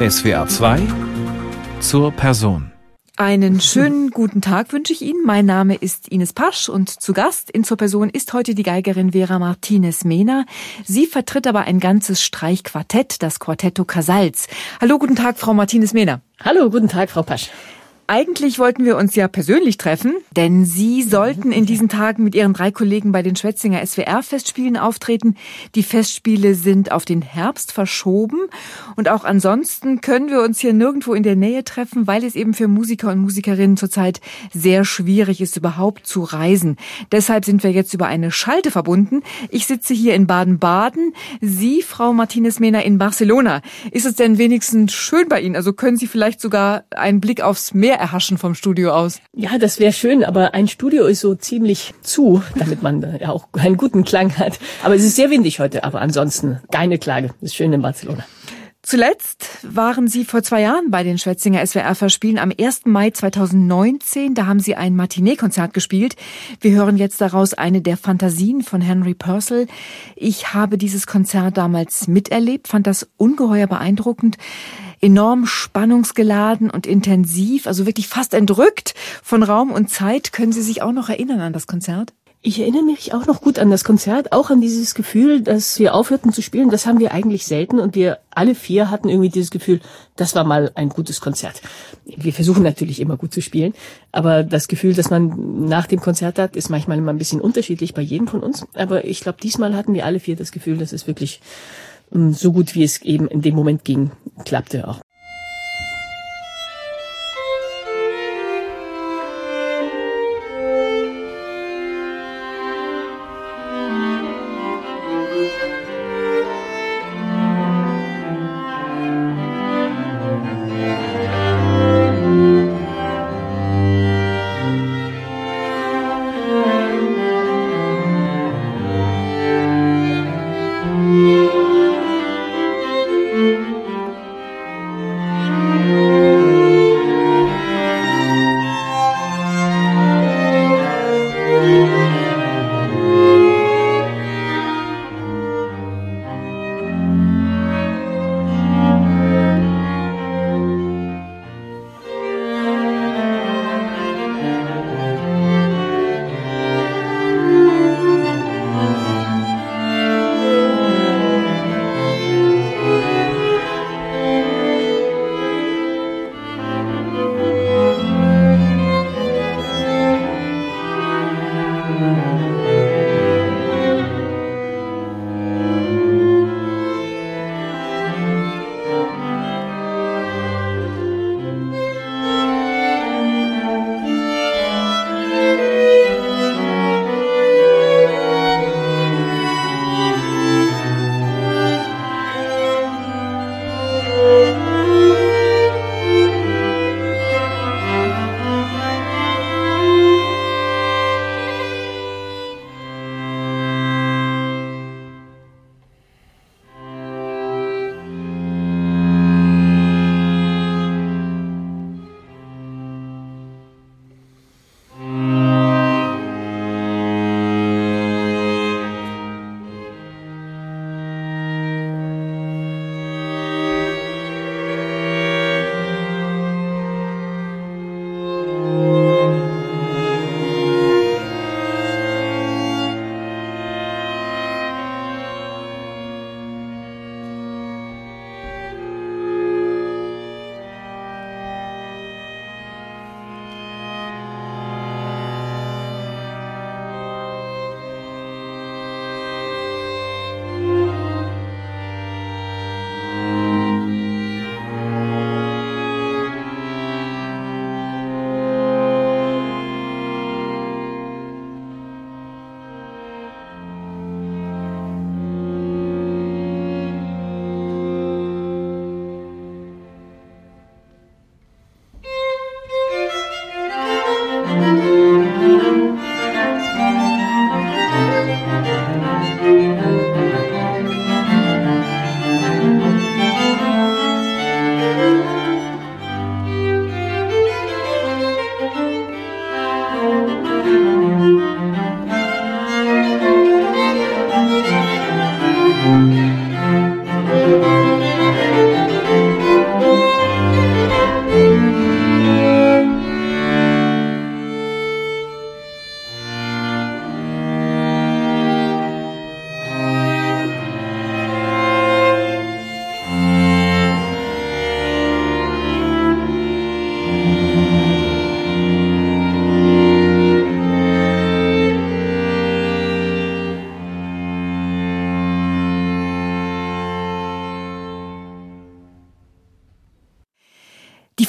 SWR 2 zur Person. Einen schönen guten Tag wünsche ich Ihnen. Mein Name ist Ines Pasch und zu Gast in zur Person ist heute die Geigerin Vera Martinez-Mena. Sie vertritt aber ein ganzes Streichquartett, das Quartetto Casals. Hallo, guten Tag, Frau Martinez-Mena. Hallo, guten Tag, Frau Pasch. Eigentlich wollten wir uns ja persönlich treffen, denn Sie sollten in diesen Tagen mit Ihren drei Kollegen bei den Schwetzinger SWR-Festspielen auftreten. Die Festspiele sind auf den Herbst verschoben und auch ansonsten können wir uns hier nirgendwo in der Nähe treffen, weil es eben für Musiker und Musikerinnen zurzeit sehr schwierig ist, überhaupt zu reisen. Deshalb sind wir jetzt über eine Schalte verbunden. Ich sitze hier in Baden-Baden, Sie, Frau Martinez-Mena, in Barcelona. Ist es denn wenigstens schön bei Ihnen? Also können Sie vielleicht sogar einen Blick aufs Meer erhaschen vom Studio aus. Ja, das wäre schön, aber ein Studio ist so ziemlich zu, damit man ja auch einen guten Klang hat. Aber es ist sehr windig heute, aber ansonsten keine Klage. Es ist schön in Barcelona. Zuletzt waren Sie vor zwei Jahren bei den Schwetzinger SWR-Verspielen am 1. Mai 2019. Da haben Sie ein Matinee-Konzert gespielt. Wir hören jetzt daraus eine der Fantasien von Henry Purcell. Ich habe dieses Konzert damals miterlebt, fand das ungeheuer beeindruckend enorm spannungsgeladen und intensiv, also wirklich fast entrückt von Raum und Zeit. Können Sie sich auch noch erinnern an das Konzert? Ich erinnere mich auch noch gut an das Konzert, auch an dieses Gefühl, dass wir aufhörten zu spielen. Das haben wir eigentlich selten und wir alle vier hatten irgendwie dieses Gefühl, das war mal ein gutes Konzert. Wir versuchen natürlich immer gut zu spielen, aber das Gefühl, das man nach dem Konzert hat, ist manchmal immer ein bisschen unterschiedlich bei jedem von uns. Aber ich glaube, diesmal hatten wir alle vier das Gefühl, dass es wirklich so gut wie es eben in dem Moment ging, klappte auch.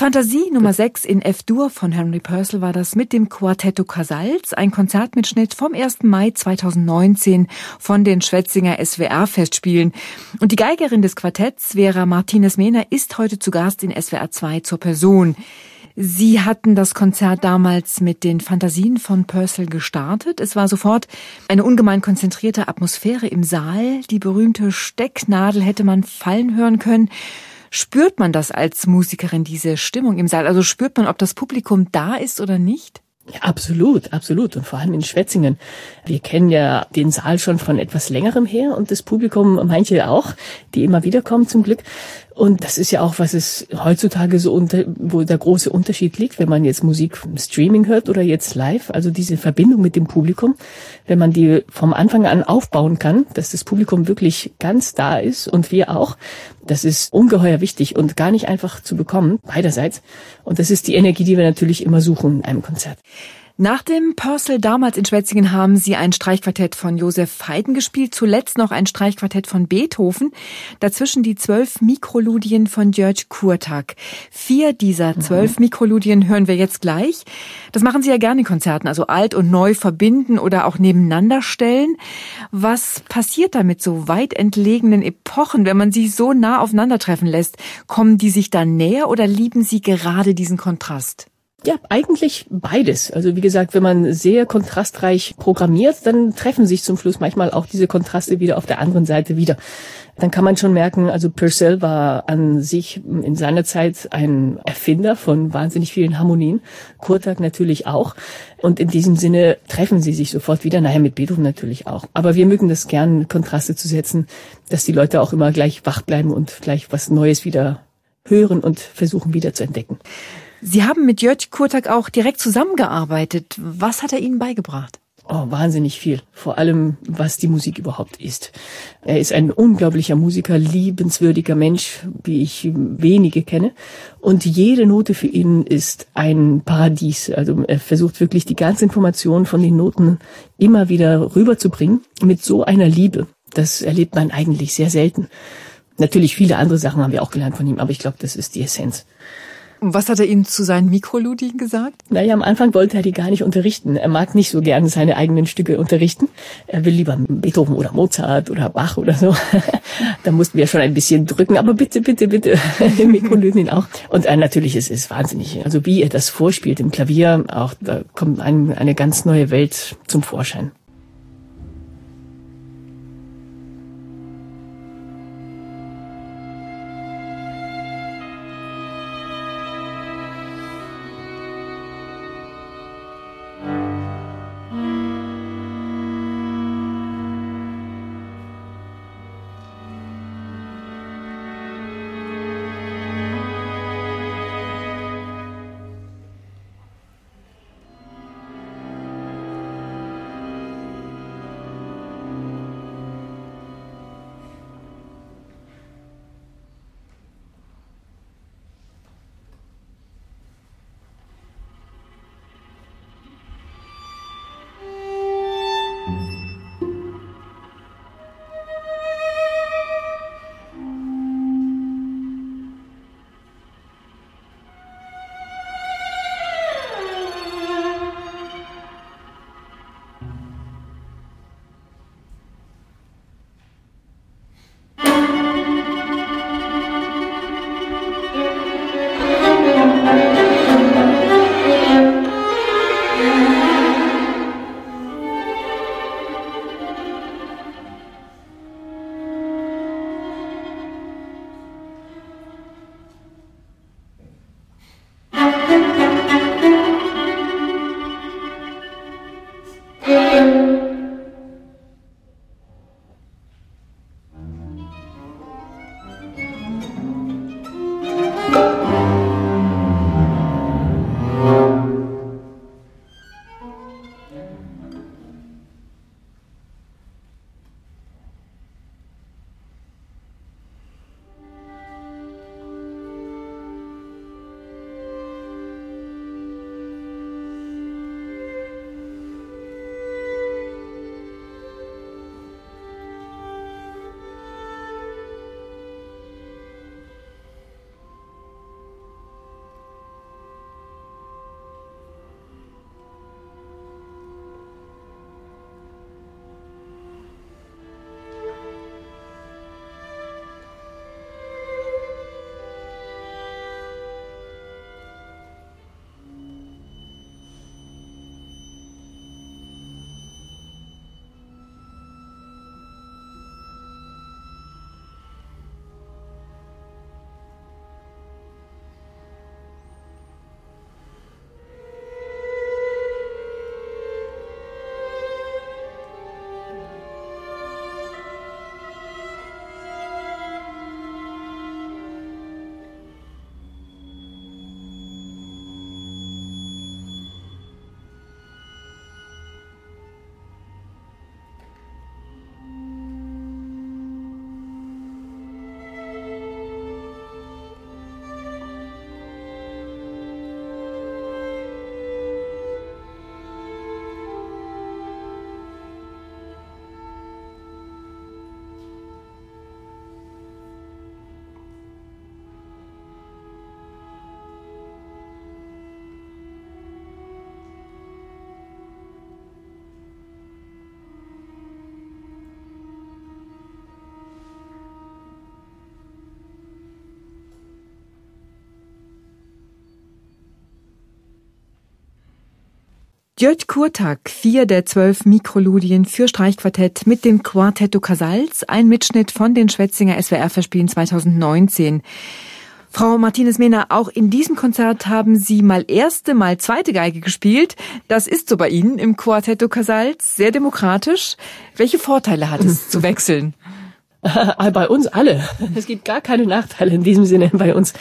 Fantasie Nummer 6 in F-Dur von Henry Purcell war das mit dem Quartetto Casals, ein Konzertmitschnitt vom 1. Mai 2019 von den Schwetzinger SWR-Festspielen. Und die Geigerin des Quartetts, Vera Martinez-Mehner, ist heute zu Gast in SWR 2 zur Person. Sie hatten das Konzert damals mit den Fantasien von Purcell gestartet. Es war sofort eine ungemein konzentrierte Atmosphäre im Saal. Die berühmte Stecknadel hätte man fallen hören können. Spürt man das als Musikerin, diese Stimmung im Saal? Also spürt man, ob das Publikum da ist oder nicht? Ja, absolut, absolut. Und vor allem in Schwetzingen. Wir kennen ja den Saal schon von etwas längerem her und das Publikum, manche auch, die immer wieder kommen zum Glück. Und das ist ja auch, was es heutzutage so unter, wo der große Unterschied liegt, wenn man jetzt Musik im Streaming hört oder jetzt live. Also diese Verbindung mit dem Publikum, wenn man die vom Anfang an aufbauen kann, dass das Publikum wirklich ganz da ist und wir auch. Das ist ungeheuer wichtig und gar nicht einfach zu bekommen, beiderseits. Und das ist die Energie, die wir natürlich immer suchen in einem Konzert. Nach dem Purcell damals in Schwetzingen haben sie ein Streichquartett von Josef Haydn gespielt, zuletzt noch ein Streichquartett von Beethoven, dazwischen die zwölf Mikroludien von Jörg Kurtak. Vier dieser mhm. zwölf mhm. Mikroludien hören wir jetzt gleich. Das machen sie ja gerne in Konzerten, also alt und neu verbinden oder auch nebeneinander stellen. Was passiert da mit so weit entlegenen Epochen, wenn man sie so nah aufeinandertreffen lässt? Kommen die sich dann näher oder lieben sie gerade diesen Kontrast? Ja, eigentlich beides. Also wie gesagt, wenn man sehr kontrastreich programmiert, dann treffen sich zum Schluss manchmal auch diese Kontraste wieder auf der anderen Seite wieder. Dann kann man schon merken, also Purcell war an sich in seiner Zeit ein Erfinder von wahnsinnig vielen Harmonien. Kurtak natürlich auch. Und in diesem Sinne treffen sie sich sofort wieder. Naja, mit Beethoven natürlich auch. Aber wir mögen das gern, Kontraste zu setzen, dass die Leute auch immer gleich wach bleiben und gleich was Neues wieder hören und versuchen wieder zu entdecken. Sie haben mit Jörg Kurtak auch direkt zusammengearbeitet. Was hat er Ihnen beigebracht? Oh, wahnsinnig viel. Vor allem, was die Musik überhaupt ist. Er ist ein unglaublicher Musiker, liebenswürdiger Mensch, wie ich wenige kenne. Und jede Note für ihn ist ein Paradies. Also er versucht wirklich die ganze Information von den Noten immer wieder rüberzubringen mit so einer Liebe. Das erlebt man eigentlich sehr selten. Natürlich viele andere Sachen haben wir auch gelernt von ihm, aber ich glaube, das ist die Essenz. Und was hat er Ihnen zu seinen Mikroludien gesagt? Naja, am Anfang wollte er die gar nicht unterrichten. Er mag nicht so gerne seine eigenen Stücke unterrichten. Er will lieber Beethoven oder Mozart oder Bach oder so. da mussten wir schon ein bisschen drücken, aber bitte, bitte, bitte, Mikroludien auch. Und äh, natürlich ist es wahnsinnig. Also wie er das vorspielt im Klavier, auch da kommt ein, eine ganz neue Welt zum Vorschein. Jörg Kurtak, vier der zwölf Mikroludien für Streichquartett mit dem Quartetto Casals, ein Mitschnitt von den Schwetzinger SWR-Verspielen 2019. Frau Martinez-Mehner, auch in diesem Konzert haben Sie mal erste, mal zweite Geige gespielt. Das ist so bei Ihnen im Quartetto Casals, sehr demokratisch. Welche Vorteile hat es zu wechseln? bei uns alle. Es gibt gar keine Nachteile in diesem Sinne bei uns.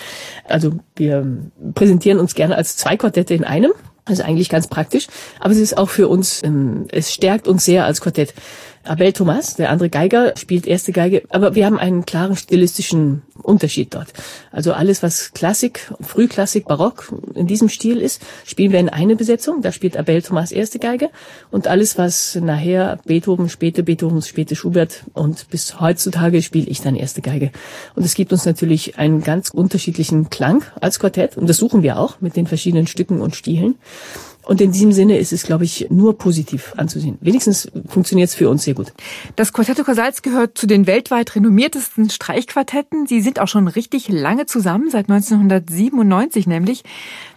Also wir präsentieren uns gerne als zwei Quartette in einem. Also eigentlich ganz praktisch. Aber es ist auch für uns, ähm, es stärkt uns sehr als Quartett. Abel Thomas, der andere Geiger, spielt erste Geige, aber wir haben einen klaren stilistischen Unterschied dort. Also alles, was Klassik, Frühklassik, Barock in diesem Stil ist, spielen wir in eine Besetzung. Da spielt Abel Thomas erste Geige. Und alles, was nachher Beethoven, späte Beethoven, späte Schubert und bis heutzutage spiele ich dann erste Geige. Und es gibt uns natürlich einen ganz unterschiedlichen Klang als Quartett. Und das suchen wir auch mit den verschiedenen Stücken und Stilen. Und in diesem Sinne ist es, glaube ich, nur positiv anzusehen. Wenigstens funktioniert es für uns sehr gut. Das Quartetto Casals gehört zu den weltweit renommiertesten Streichquartetten. Sie sind auch schon richtig lange zusammen, seit 1997 nämlich.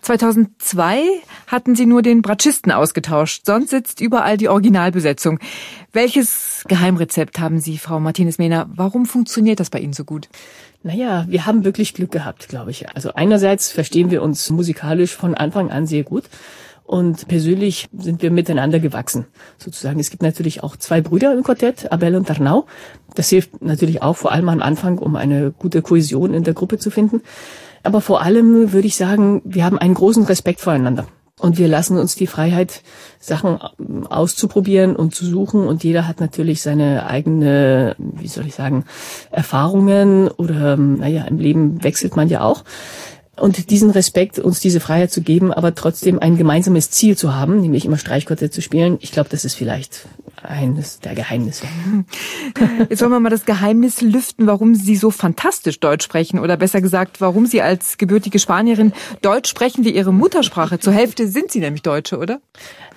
2002 hatten sie nur den Bratschisten ausgetauscht. Sonst sitzt überall die Originalbesetzung. Welches Geheimrezept haben Sie, Frau Martinez-Mehner? Warum funktioniert das bei Ihnen so gut? Naja, wir haben wirklich Glück gehabt, glaube ich. Also einerseits verstehen wir uns musikalisch von Anfang an sehr gut. Und persönlich sind wir miteinander gewachsen, sozusagen. Es gibt natürlich auch zwei Brüder im Quartett, Abel und Arnau. Das hilft natürlich auch vor allem am Anfang, um eine gute Kohäsion in der Gruppe zu finden. Aber vor allem würde ich sagen, wir haben einen großen Respekt voreinander. Und wir lassen uns die Freiheit, Sachen auszuprobieren und zu suchen. Und jeder hat natürlich seine eigene, wie soll ich sagen, Erfahrungen oder, naja, im Leben wechselt man ja auch und diesen Respekt, uns diese Freiheit zu geben, aber trotzdem ein gemeinsames Ziel zu haben, nämlich immer Streichquartett zu spielen, ich glaube, das ist vielleicht eines der Geheimnisse. Jetzt wollen wir mal das Geheimnis lüften, warum Sie so fantastisch Deutsch sprechen oder besser gesagt, warum Sie als gebürtige Spanierin Deutsch sprechen wie Ihre Muttersprache. Zur Hälfte sind Sie nämlich Deutsche, oder?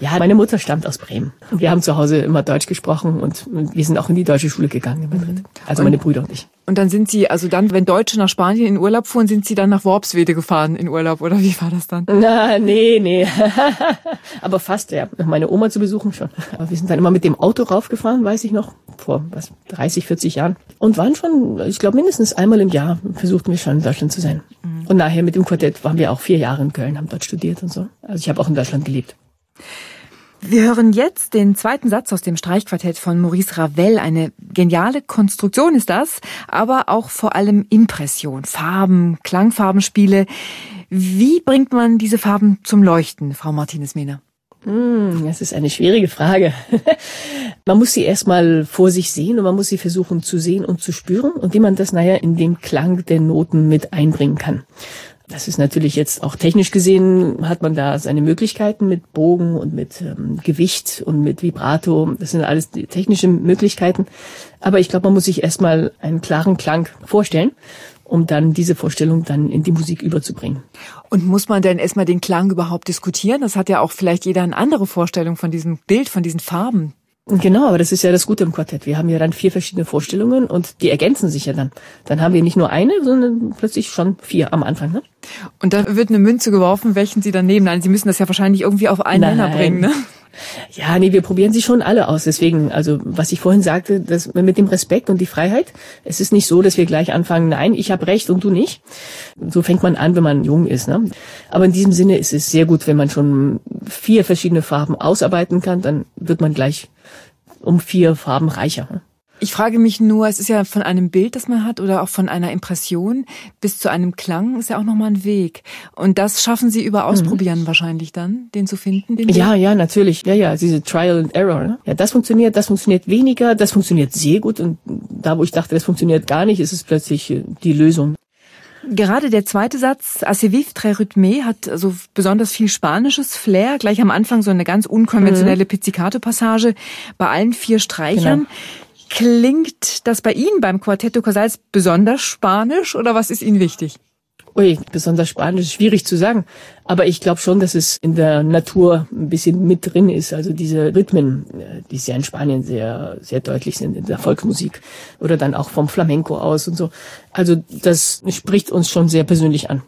Ja, meine Mutter stammt aus Bremen. Wir haben zu Hause immer Deutsch gesprochen und wir sind auch in die deutsche Schule gegangen in Madrid. Also meine Brüder und ich. Und dann sind Sie, also dann, wenn Deutsche nach Spanien in Urlaub fuhren, sind Sie dann nach Worpswede gefahren in Urlaub, oder wie war das dann? Na, nee, nee. Aber fast, ja. Meine Oma zu besuchen schon. Aber wir sind dann immer mit dem Auto raufgefahren, weiß ich noch, vor was, 30, 40 Jahren. Und waren schon, ich glaube, mindestens einmal im Jahr versuchten wir schon in Deutschland zu sein. Mhm. Und nachher mit dem Quartett waren wir auch vier Jahre in Köln, haben dort studiert und so. Also ich habe auch in Deutschland gelebt. Wir hören jetzt den zweiten Satz aus dem Streichquartett von Maurice Ravel. Eine geniale Konstruktion ist das, aber auch vor allem Impression, Farben, Klangfarbenspiele. Wie bringt man diese Farben zum Leuchten, Frau Martinez-Mehner? Hm, das ist eine schwierige Frage. man muss sie erstmal vor sich sehen und man muss sie versuchen zu sehen und zu spüren und wie man das nachher in den Klang der Noten mit einbringen kann. Das ist natürlich jetzt auch technisch gesehen, hat man da seine Möglichkeiten mit Bogen und mit ähm, Gewicht und mit Vibrato. Das sind alles technische Möglichkeiten. Aber ich glaube, man muss sich erstmal einen klaren Klang vorstellen, um dann diese Vorstellung dann in die Musik überzubringen. Und muss man denn erstmal den Klang überhaupt diskutieren? Das hat ja auch vielleicht jeder eine andere Vorstellung von diesem Bild, von diesen Farben. Genau, aber das ist ja das Gute im Quartett. Wir haben ja dann vier verschiedene Vorstellungen und die ergänzen sich ja dann. Dann haben wir nicht nur eine, sondern plötzlich schon vier am Anfang. Ne? Und dann wird eine Münze geworfen, welchen Sie dann nehmen. Nein, Sie müssen das ja wahrscheinlich irgendwie auf einen Nenner bringen. Ne? Ja, nee, wir probieren sie schon alle aus. Deswegen, also was ich vorhin sagte, das mit dem Respekt und die Freiheit. Es ist nicht so, dass wir gleich anfangen, nein, ich habe recht und du nicht. So fängt man an, wenn man jung ist. Ne? Aber in diesem Sinne ist es sehr gut, wenn man schon vier verschiedene Farben ausarbeiten kann, dann wird man gleich um vier Farben reicher. Ich frage mich nur, es ist ja von einem Bild, das man hat, oder auch von einer Impression bis zu einem Klang ist ja auch nochmal ein Weg. Und das schaffen Sie über Ausprobieren mhm. wahrscheinlich dann, den zu finden? Den ja, Weg? ja, natürlich. Ja, ja, diese Trial and Error. Ne? Ja, das funktioniert, das funktioniert weniger, das funktioniert sehr gut. Und da, wo ich dachte, das funktioniert gar nicht, ist es plötzlich äh, die Lösung. Gerade der zweite Satz, Assez vif, très rythmé, hat so besonders viel spanisches Flair. Gleich am Anfang so eine ganz unkonventionelle mhm. Pizzicato-Passage bei allen vier Streichern. Genau. Klingt das bei Ihnen beim Quartetto Casals besonders spanisch oder was ist Ihnen wichtig? Ui, besonders spanisch, schwierig zu sagen. Aber ich glaube schon, dass es in der Natur ein bisschen mit drin ist. Also diese Rhythmen, äh, die sehr in Spanien sehr, sehr deutlich sind, in der Volksmusik oder dann auch vom Flamenco aus und so. Also das spricht uns schon sehr persönlich an.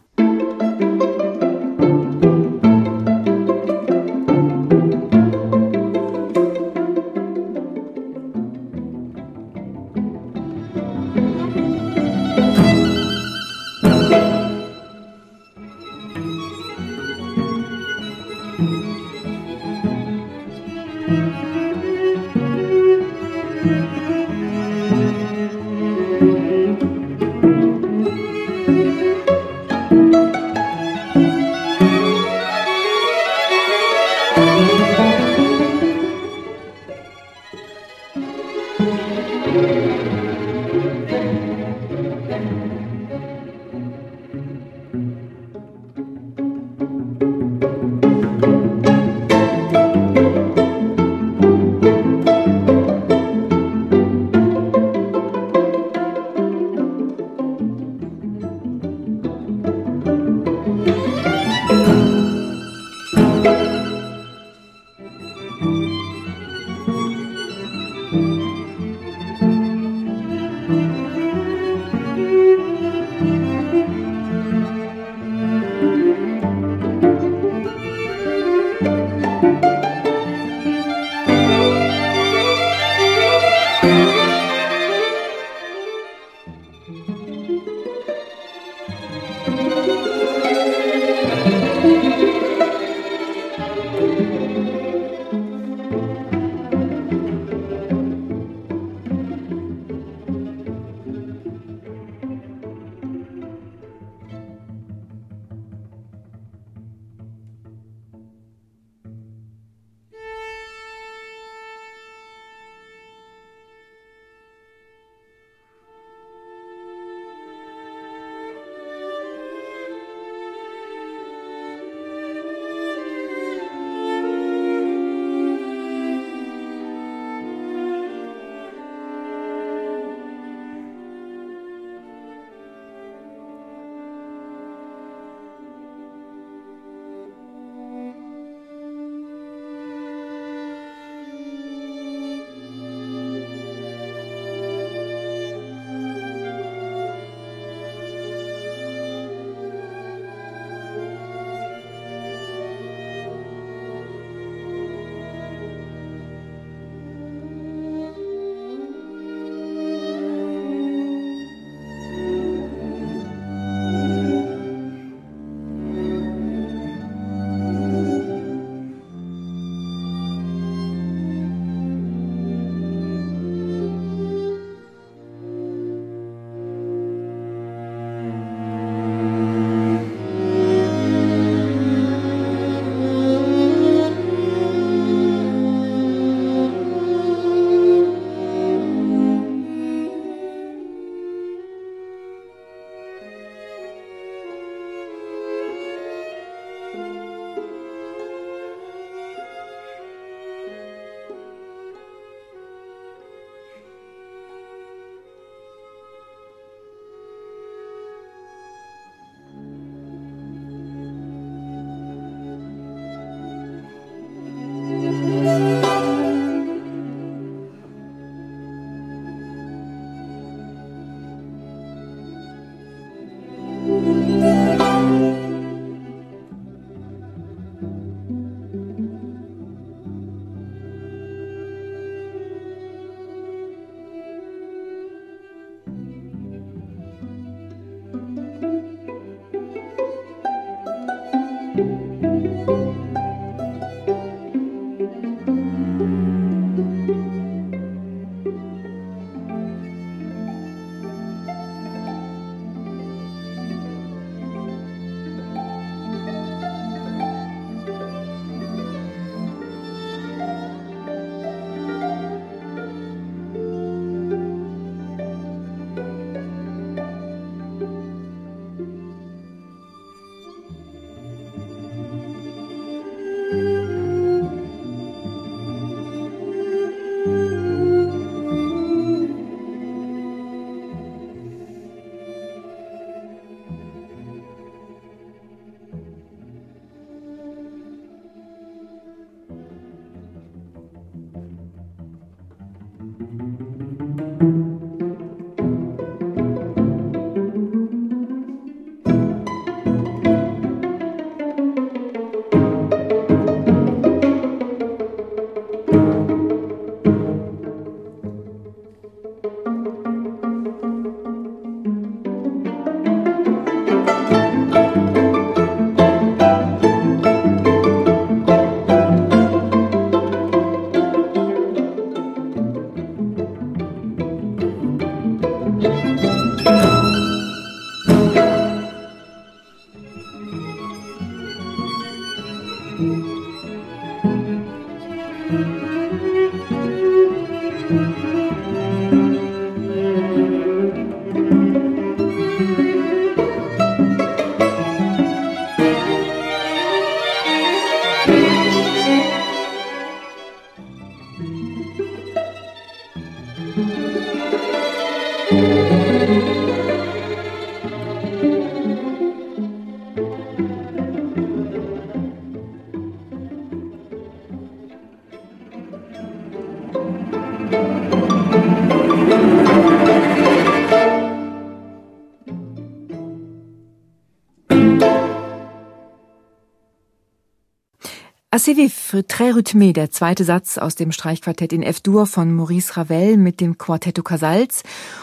Assez vif, très rythmé, der zweite Satz aus dem Streichquartett in F-Dur von Maurice Ravel mit dem Quartetto Casals.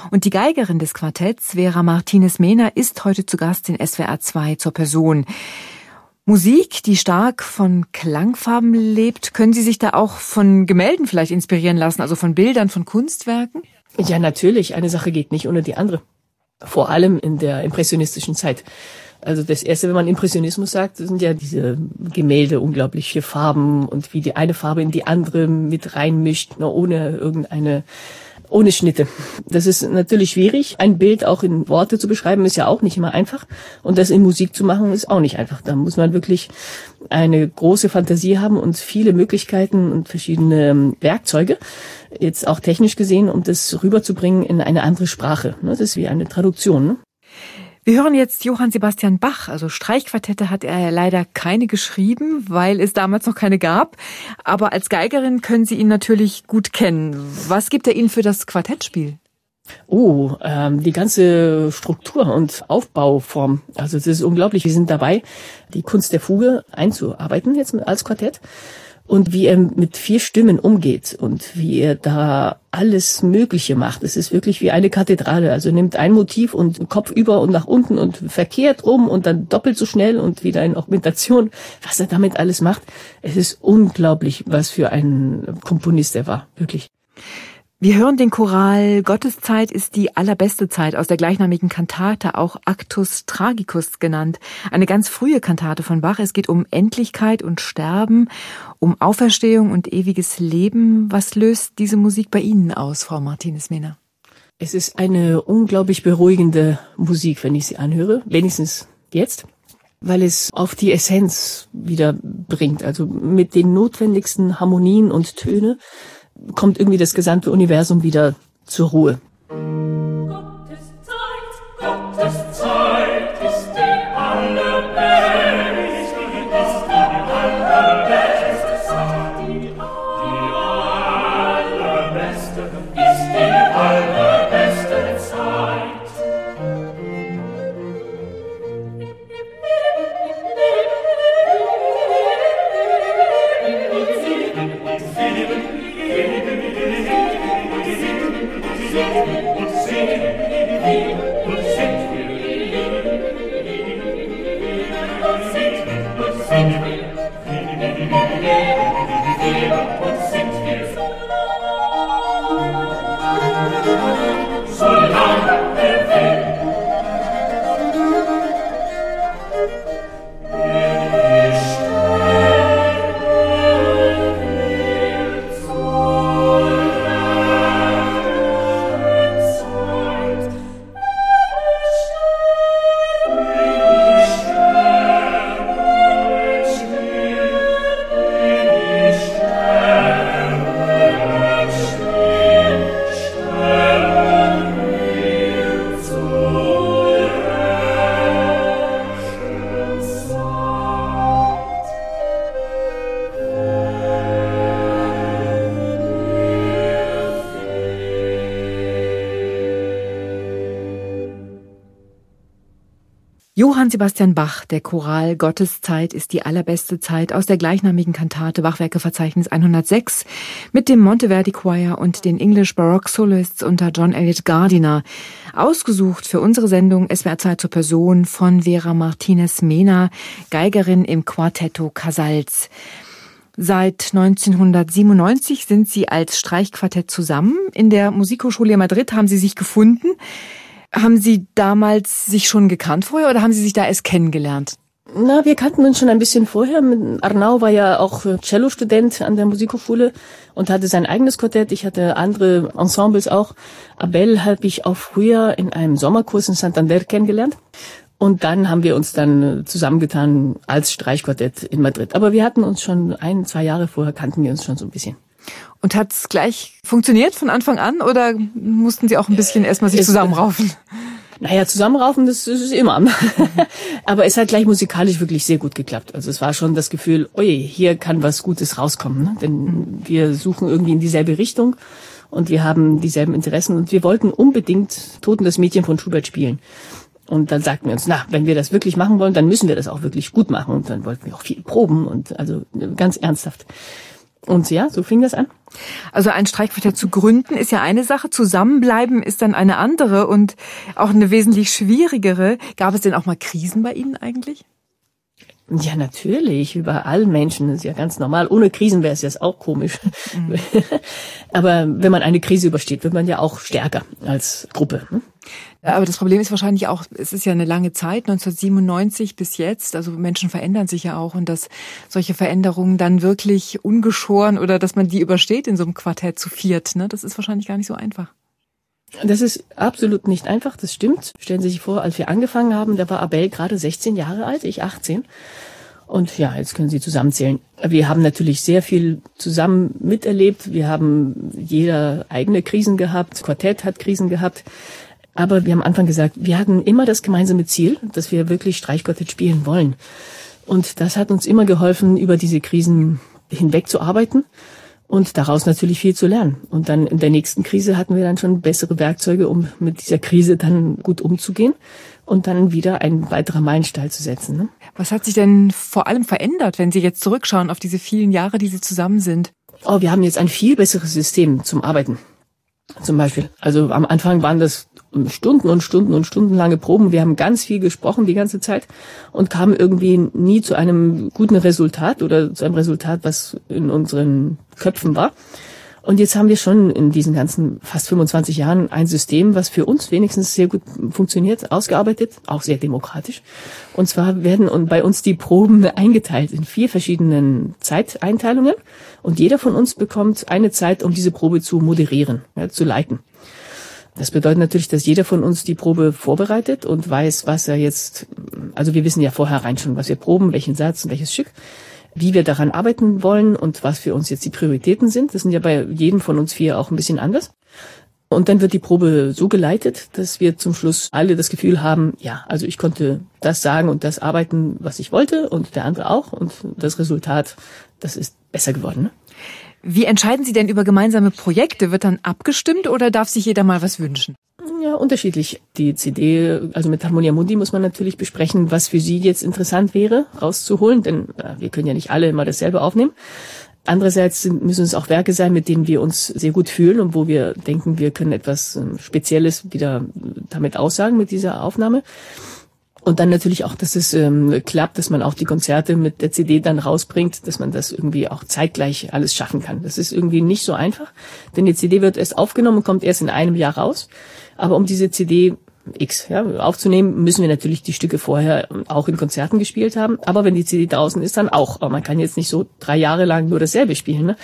Und die Geigerin des Quartetts, Vera Martinez Mena, ist heute zu Gast in SWR 2 zur Person. Musik, die stark von Klangfarben lebt, können Sie sich da auch von Gemälden vielleicht inspirieren lassen, also von Bildern, von Kunstwerken? Ja, natürlich. Eine Sache geht nicht ohne die andere. Vor allem in der impressionistischen Zeit. Also das erste, wenn man Impressionismus sagt, sind ja diese Gemälde unglaublich vier Farben und wie die eine Farbe in die andere mit reinmischt, nur ohne irgendeine ohne Schnitte. Das ist natürlich schwierig. Ein Bild auch in Worte zu beschreiben, ist ja auch nicht immer einfach. Und das in Musik zu machen, ist auch nicht einfach. Da muss man wirklich eine große Fantasie haben und viele Möglichkeiten und verschiedene ähm, Werkzeuge, jetzt auch technisch gesehen, um das rüberzubringen in eine andere Sprache. Das ist wie eine Traduktion. Wir hören jetzt Johann Sebastian Bach. Also Streichquartette hat er leider keine geschrieben, weil es damals noch keine gab. Aber als Geigerin können Sie ihn natürlich gut kennen. Was gibt er Ihnen für das Quartettspiel? Oh, ähm, die ganze Struktur und Aufbauform. Also es ist unglaublich. Wir sind dabei, die Kunst der Fuge einzuarbeiten jetzt als Quartett und wie er mit vier Stimmen umgeht und wie er da alles Mögliche macht. Es ist wirklich wie eine Kathedrale. Also nimmt ein Motiv und Kopf über und nach unten und verkehrt rum und dann doppelt so schnell und wieder in Augmentation. Was er damit alles macht, es ist unglaublich, was für ein Komponist er war. Wirklich. Wir hören den Choral Gotteszeit ist die allerbeste Zeit aus der gleichnamigen Kantate, auch Actus Tragicus genannt. Eine ganz frühe Kantate von Bach. Es geht um Endlichkeit und Sterben, um Auferstehung und ewiges Leben. Was löst diese Musik bei Ihnen aus, Frau Martinez-Mehner? Es ist eine unglaublich beruhigende Musik, wenn ich sie anhöre. Wenigstens jetzt weil es auf die Essenz wieder bringt, also mit den notwendigsten Harmonien und Töne kommt irgendwie das gesamte Universum wieder zur Ruhe. Sebastian Bach, der Choral Gotteszeit ist die allerbeste Zeit aus der gleichnamigen Kantate Bachwerkeverzeichnis 106 mit dem Monteverdi Choir und den English Baroque Soloists unter John Elliott Gardiner. Ausgesucht für unsere Sendung SWR Zeit zur Person von Vera Martinez Mena, Geigerin im Quartetto Casals. Seit 1997 sind sie als Streichquartett zusammen. In der Musikhochschule Madrid haben sie sich gefunden. Haben Sie damals sich schon gekannt vorher oder haben Sie sich da erst kennengelernt? Na, wir kannten uns schon ein bisschen vorher. Arnau war ja auch Cello-Student an der Musikhochschule und hatte sein eigenes Quartett. Ich hatte andere Ensembles auch. Abel habe ich auch früher in einem Sommerkurs in Santander kennengelernt. Und dann haben wir uns dann zusammengetan als Streichquartett in Madrid. Aber wir hatten uns schon ein, zwei Jahre vorher kannten wir uns schon so ein bisschen. Und hat es gleich funktioniert von Anfang an oder mussten Sie auch ein bisschen erstmal sich zusammenraufen? Naja, zusammenraufen, das ist immer. Aber es hat gleich musikalisch wirklich sehr gut geklappt. Also es war schon das Gefühl, oje, hier kann was Gutes rauskommen. Ne? Denn wir suchen irgendwie in dieselbe Richtung und wir haben dieselben Interessen und wir wollten unbedingt Toten das Mädchen von Schubert spielen. Und dann sagten wir uns, na, wenn wir das wirklich machen wollen, dann müssen wir das auch wirklich gut machen. Und dann wollten wir auch viel proben und also ganz ernsthaft. Und ja, so fing das an. Also ein Streikquartett zu gründen ist ja eine Sache, zusammenbleiben ist dann eine andere und auch eine wesentlich schwierigere. Gab es denn auch mal Krisen bei Ihnen eigentlich? Ja, natürlich, über allen Menschen, ist ja ganz normal. Ohne Krisen wäre es jetzt auch komisch. Mhm. Aber wenn man eine Krise übersteht, wird man ja auch stärker als Gruppe. Aber das Problem ist wahrscheinlich auch, es ist ja eine lange Zeit, 1997 bis jetzt, also Menschen verändern sich ja auch und dass solche Veränderungen dann wirklich ungeschoren oder dass man die übersteht in so einem Quartett zu viert, ne, das ist wahrscheinlich gar nicht so einfach. Das ist absolut nicht einfach, das stimmt. Stellen Sie sich vor, als wir angefangen haben, da war Abel gerade 16 Jahre alt, ich 18. Und ja, jetzt können Sie zusammenzählen. Wir haben natürlich sehr viel zusammen miterlebt. Wir haben jeder eigene Krisen gehabt. Quartett hat Krisen gehabt. Aber wir haben am Anfang gesagt, wir hatten immer das gemeinsame Ziel, dass wir wirklich Streichquartett spielen wollen. Und das hat uns immer geholfen, über diese Krisen hinweg zu arbeiten und daraus natürlich viel zu lernen. Und dann in der nächsten Krise hatten wir dann schon bessere Werkzeuge, um mit dieser Krise dann gut umzugehen und dann wieder ein weiterer Meilenstein zu setzen. Ne? Was hat sich denn vor allem verändert, wenn Sie jetzt zurückschauen auf diese vielen Jahre, die Sie zusammen sind? Oh, wir haben jetzt ein viel besseres System zum Arbeiten. Zum Beispiel. Also am Anfang waren das Stunden und Stunden und stundenlange Proben. Wir haben ganz viel gesprochen die ganze Zeit und kamen irgendwie nie zu einem guten Resultat oder zu einem Resultat, was in unseren Köpfen war. Und jetzt haben wir schon in diesen ganzen fast 25 Jahren ein System, was für uns wenigstens sehr gut funktioniert, ausgearbeitet, auch sehr demokratisch. Und zwar werden bei uns die Proben eingeteilt in vier verschiedenen Zeiteinteilungen und jeder von uns bekommt eine Zeit, um diese Probe zu moderieren, ja, zu leiten. Das bedeutet natürlich, dass jeder von uns die Probe vorbereitet und weiß, was er jetzt, also wir wissen ja vorher schon, was wir proben, welchen Satz und welches Stück, wie wir daran arbeiten wollen und was für uns jetzt die Prioritäten sind. Das sind ja bei jedem von uns vier auch ein bisschen anders. Und dann wird die Probe so geleitet, dass wir zum Schluss alle das Gefühl haben, ja, also ich konnte das sagen und das arbeiten, was ich wollte und der andere auch und das Resultat, das ist besser geworden. Wie entscheiden Sie denn über gemeinsame Projekte? Wird dann abgestimmt oder darf sich jeder mal was wünschen? Ja, unterschiedlich. Die CD, also mit Harmonia Mundi muss man natürlich besprechen, was für Sie jetzt interessant wäre, rauszuholen, denn äh, wir können ja nicht alle immer dasselbe aufnehmen. Andererseits müssen es auch Werke sein, mit denen wir uns sehr gut fühlen und wo wir denken, wir können etwas ähm, Spezielles wieder damit aussagen mit dieser Aufnahme. Und dann natürlich auch, dass es ähm, klappt, dass man auch die Konzerte mit der CD dann rausbringt, dass man das irgendwie auch zeitgleich alles schaffen kann. Das ist irgendwie nicht so einfach, denn die CD wird erst aufgenommen und kommt erst in einem Jahr raus. Aber um diese CD X ja, aufzunehmen, müssen wir natürlich die Stücke vorher auch in Konzerten gespielt haben. Aber wenn die CD draußen ist, dann auch. Aber man kann jetzt nicht so drei Jahre lang nur dasselbe spielen. Ne?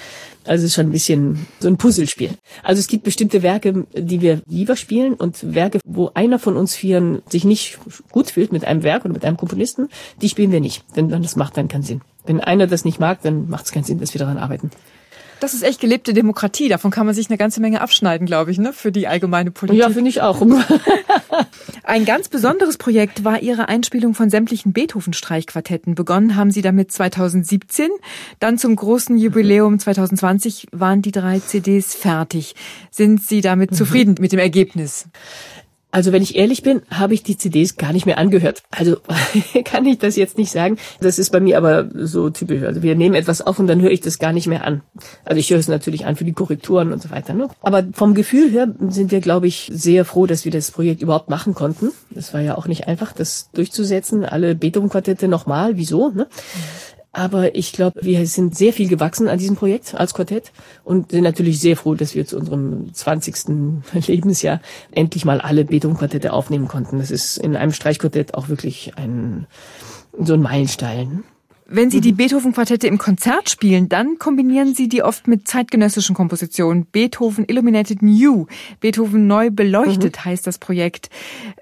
Also es ist schon ein bisschen so ein Puzzlespiel. Also es gibt bestimmte Werke, die wir lieber spielen und Werke, wo einer von uns Vieren sich nicht gut fühlt mit einem Werk oder mit einem Komponisten, die spielen wir nicht. Denn das macht dann keinen Sinn. Wenn einer das nicht mag, dann macht es keinen Sinn, dass wir daran arbeiten. Das ist echt gelebte Demokratie. Davon kann man sich eine ganze Menge abschneiden, glaube ich, ne, für die allgemeine Politik. Ja, finde ich auch. Ein ganz besonderes Projekt war Ihre Einspielung von sämtlichen Beethoven-Streichquartetten. Begonnen haben Sie damit 2017. Dann zum großen Jubiläum 2020 waren die drei CDs fertig. Sind Sie damit zufrieden mit dem Ergebnis? Also wenn ich ehrlich bin, habe ich die CDs gar nicht mehr angehört. Also kann ich das jetzt nicht sagen. Das ist bei mir aber so typisch. Also wir nehmen etwas auf und dann höre ich das gar nicht mehr an. Also ich höre es natürlich an für die Korrekturen und so weiter. Ne? Aber vom Gefühl her sind wir, glaube ich, sehr froh, dass wir das Projekt überhaupt machen konnten. Das war ja auch nicht einfach, das durchzusetzen. Alle Beethoven-Quartette nochmal. Wieso? Ne? Aber ich glaube, wir sind sehr viel gewachsen an diesem Projekt als Quartett und sind natürlich sehr froh, dass wir zu unserem 20. Lebensjahr endlich mal alle Beethoven-Quartette aufnehmen konnten. Das ist in einem Streichquartett auch wirklich ein, so ein Meilenstein. Wenn Sie die Beethoven-Quartette im Konzert spielen, dann kombinieren Sie die oft mit zeitgenössischen Kompositionen. Beethoven Illuminated New, Beethoven neu beleuchtet mhm. heißt das Projekt.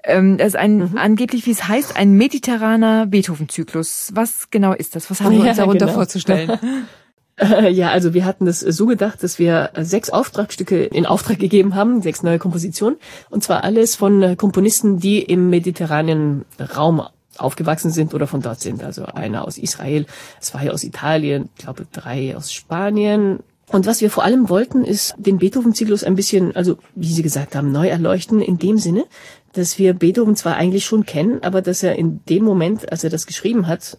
Ähm, das ist ein, mhm. angeblich, wie es heißt, ein mediterraner Beethoven-Zyklus. Was genau ist das? Was haben wir uns darunter genau. vorzustellen? Ja, also wir hatten das so gedacht, dass wir sechs Auftragsstücke in Auftrag gegeben haben, sechs neue Kompositionen, und zwar alles von Komponisten, die im mediterranen Raum aufgewachsen sind oder von dort sind. Also einer aus Israel, zwei aus Italien, ich glaube drei aus Spanien. Und was wir vor allem wollten, ist den Beethoven-Zyklus ein bisschen, also wie Sie gesagt haben, neu erleuchten in dem Sinne, dass wir Beethoven zwar eigentlich schon kennen, aber dass er in dem Moment, als er das geschrieben hat,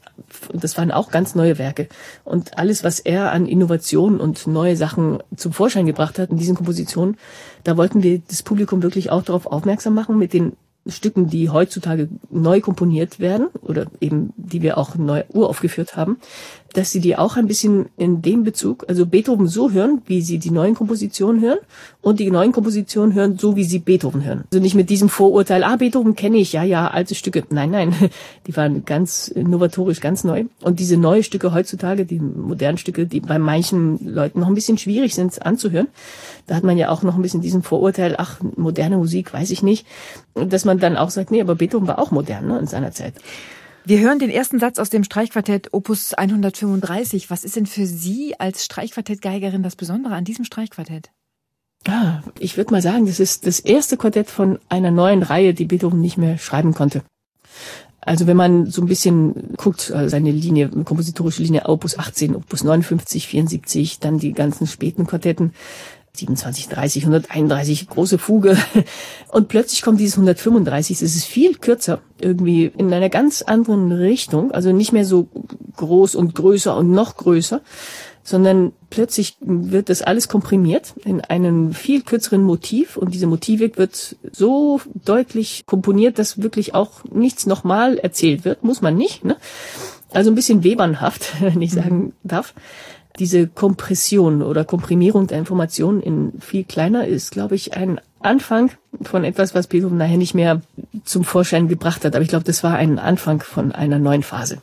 das waren auch ganz neue Werke. Und alles, was er an Innovationen und neue Sachen zum Vorschein gebracht hat in diesen Kompositionen, da wollten wir das Publikum wirklich auch darauf aufmerksam machen mit den Stücken, die heutzutage neu komponiert werden oder eben die wir auch neu uraufgeführt haben, dass sie die auch ein bisschen in dem Bezug, also Beethoven so hören, wie sie die neuen Kompositionen hören und die neuen Kompositionen hören, so wie sie Beethoven hören. Also nicht mit diesem Vorurteil, ah, Beethoven kenne ich, ja, ja, alte Stücke. Nein, nein, die waren ganz innovatorisch, ganz neu. Und diese neuen Stücke heutzutage, die modernen Stücke, die bei manchen Leuten noch ein bisschen schwierig sind anzuhören, da hat man ja auch noch ein bisschen diesen Vorurteil, ach, moderne Musik, weiß ich nicht. Dass man dann auch sagt, nee, aber Beethoven war auch modern ne, in seiner Zeit. Wir hören den ersten Satz aus dem Streichquartett Opus 135. Was ist denn für Sie als Streichquartettgeigerin das Besondere an diesem Streichquartett? Ah, ich würde mal sagen, das ist das erste Quartett von einer neuen Reihe, die Beethoven nicht mehr schreiben konnte. Also wenn man so ein bisschen guckt, also seine Linie, kompositorische Linie Opus 18, Opus 59, 74, dann die ganzen späten Quartetten, 27, 30, 131, große Fuge. Und plötzlich kommt dieses 135, das ist viel kürzer, irgendwie in einer ganz anderen Richtung, also nicht mehr so groß und größer und noch größer, sondern plötzlich wird das alles komprimiert in einem viel kürzeren Motiv und diese Motivik wird so deutlich komponiert, dass wirklich auch nichts nochmal erzählt wird, muss man nicht. Ne? Also ein bisschen webernhaft, wenn ich sagen darf diese Kompression oder Komprimierung der Informationen in viel kleiner ist, glaube ich, ein Anfang von etwas, was Beethoven nachher nicht mehr zum Vorschein gebracht hat. Aber ich glaube, das war ein Anfang von einer neuen Phase.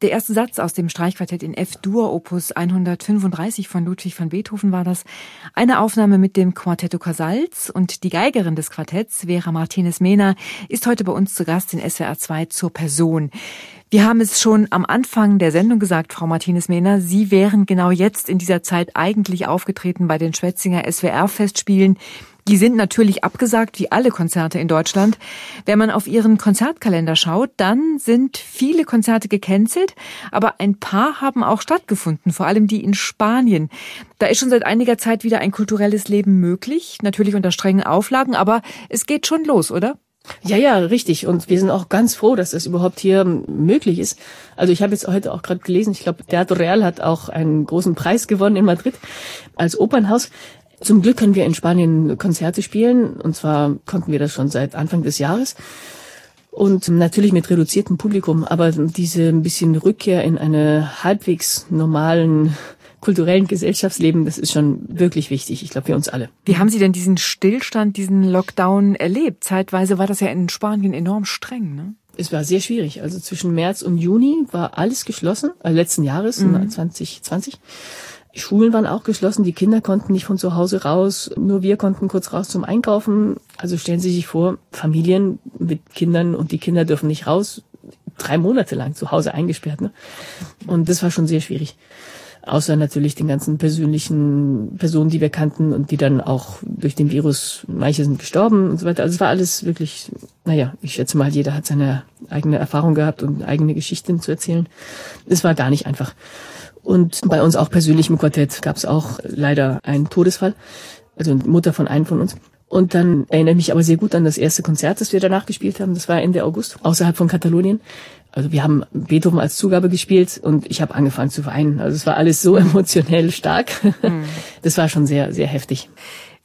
Der erste Satz aus dem Streichquartett in F-Dur, Opus 135 von Ludwig van Beethoven war das. Eine Aufnahme mit dem Quartetto Casals und die Geigerin des Quartetts, Vera Martinez-Mena, ist heute bei uns zu Gast in SWR 2 zur Person. Wir haben es schon am Anfang der Sendung gesagt, Frau Martinez-Mehner, Sie wären genau jetzt in dieser Zeit eigentlich aufgetreten bei den Schwetzinger SWR-Festspielen. Die sind natürlich abgesagt, wie alle Konzerte in Deutschland. Wenn man auf ihren Konzertkalender schaut, dann sind viele Konzerte gecancelt, aber ein paar haben auch stattgefunden, vor allem die in Spanien. Da ist schon seit einiger Zeit wieder ein kulturelles Leben möglich, natürlich unter strengen Auflagen, aber es geht schon los, oder? Ja, ja, richtig. Und wir sind auch ganz froh, dass das überhaupt hier möglich ist. Also ich habe jetzt heute auch gerade gelesen, ich glaube, Teatro Real hat auch einen großen Preis gewonnen in Madrid als Opernhaus. Zum Glück können wir in Spanien Konzerte spielen. Und zwar konnten wir das schon seit Anfang des Jahres. Und natürlich mit reduziertem Publikum. Aber diese ein bisschen Rückkehr in eine halbwegs normalen kulturellen Gesellschaftsleben, das ist schon wirklich wichtig. Ich glaube, für uns alle. Wie haben Sie denn diesen Stillstand, diesen Lockdown erlebt? Zeitweise war das ja in Spanien enorm streng, ne? Es war sehr schwierig. Also zwischen März und Juni war alles geschlossen, also letzten Jahres, mhm. 2020. Schulen waren auch geschlossen, die Kinder konnten nicht von zu Hause raus, nur wir konnten kurz raus zum Einkaufen. Also stellen Sie sich vor, Familien mit Kindern und die Kinder dürfen nicht raus, drei Monate lang zu Hause eingesperrt. Ne? Und das war schon sehr schwierig. Außer natürlich den ganzen persönlichen Personen, die wir kannten und die dann auch durch den Virus, manche sind gestorben und so weiter. Also es war alles wirklich, naja, ich schätze mal, jeder hat seine eigene Erfahrung gehabt und eigene Geschichten zu erzählen. Es war gar nicht einfach. Und bei uns auch persönlich im Quartett gab es auch leider einen Todesfall, also Mutter von einem von uns. Und dann erinnere ich mich aber sehr gut an das erste Konzert, das wir danach gespielt haben. Das war Ende August, außerhalb von Katalonien. Also wir haben Beethoven als Zugabe gespielt und ich habe angefangen zu weinen. Also es war alles so emotionell stark. Mhm. Das war schon sehr, sehr heftig.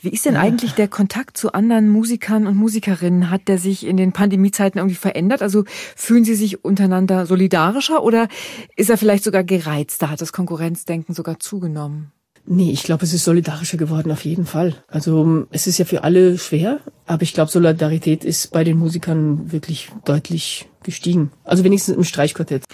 Wie ist denn eigentlich der Kontakt zu anderen Musikern und Musikerinnen? Hat der sich in den Pandemiezeiten irgendwie verändert? Also fühlen Sie sich untereinander solidarischer oder ist er vielleicht sogar gereizter? Hat das Konkurrenzdenken sogar zugenommen? Nee, ich glaube, es ist solidarischer geworden auf jeden Fall. Also es ist ja für alle schwer, aber ich glaube, Solidarität ist bei den Musikern wirklich deutlich gestiegen. Also wenigstens im Streichquartett.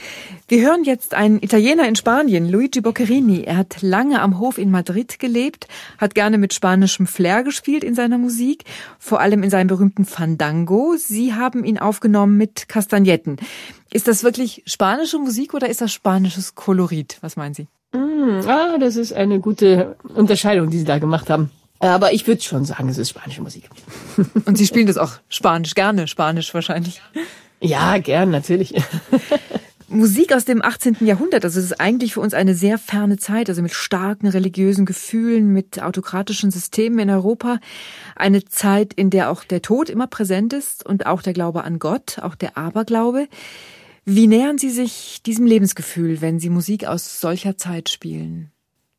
Wir hören jetzt einen Italiener in Spanien, Luigi Boccherini. Er hat lange am Hof in Madrid gelebt, hat gerne mit spanischem Flair gespielt in seiner Musik, vor allem in seinem berühmten Fandango. Sie haben ihn aufgenommen mit Kastagnetten. Ist das wirklich spanische Musik oder ist das spanisches Kolorit? Was meinen Sie? Mm, ah, das ist eine gute Unterscheidung, die Sie da gemacht haben. Aber ich würde schon sagen, es ist spanische Musik. Und Sie spielen das auch Spanisch, gerne Spanisch wahrscheinlich. Ja, gern, natürlich. Musik aus dem 18. Jahrhundert, also es ist eigentlich für uns eine sehr ferne Zeit, also mit starken religiösen Gefühlen, mit autokratischen Systemen in Europa. Eine Zeit, in der auch der Tod immer präsent ist und auch der Glaube an Gott, auch der Aberglaube. Wie nähern Sie sich diesem Lebensgefühl, wenn Sie Musik aus solcher Zeit spielen?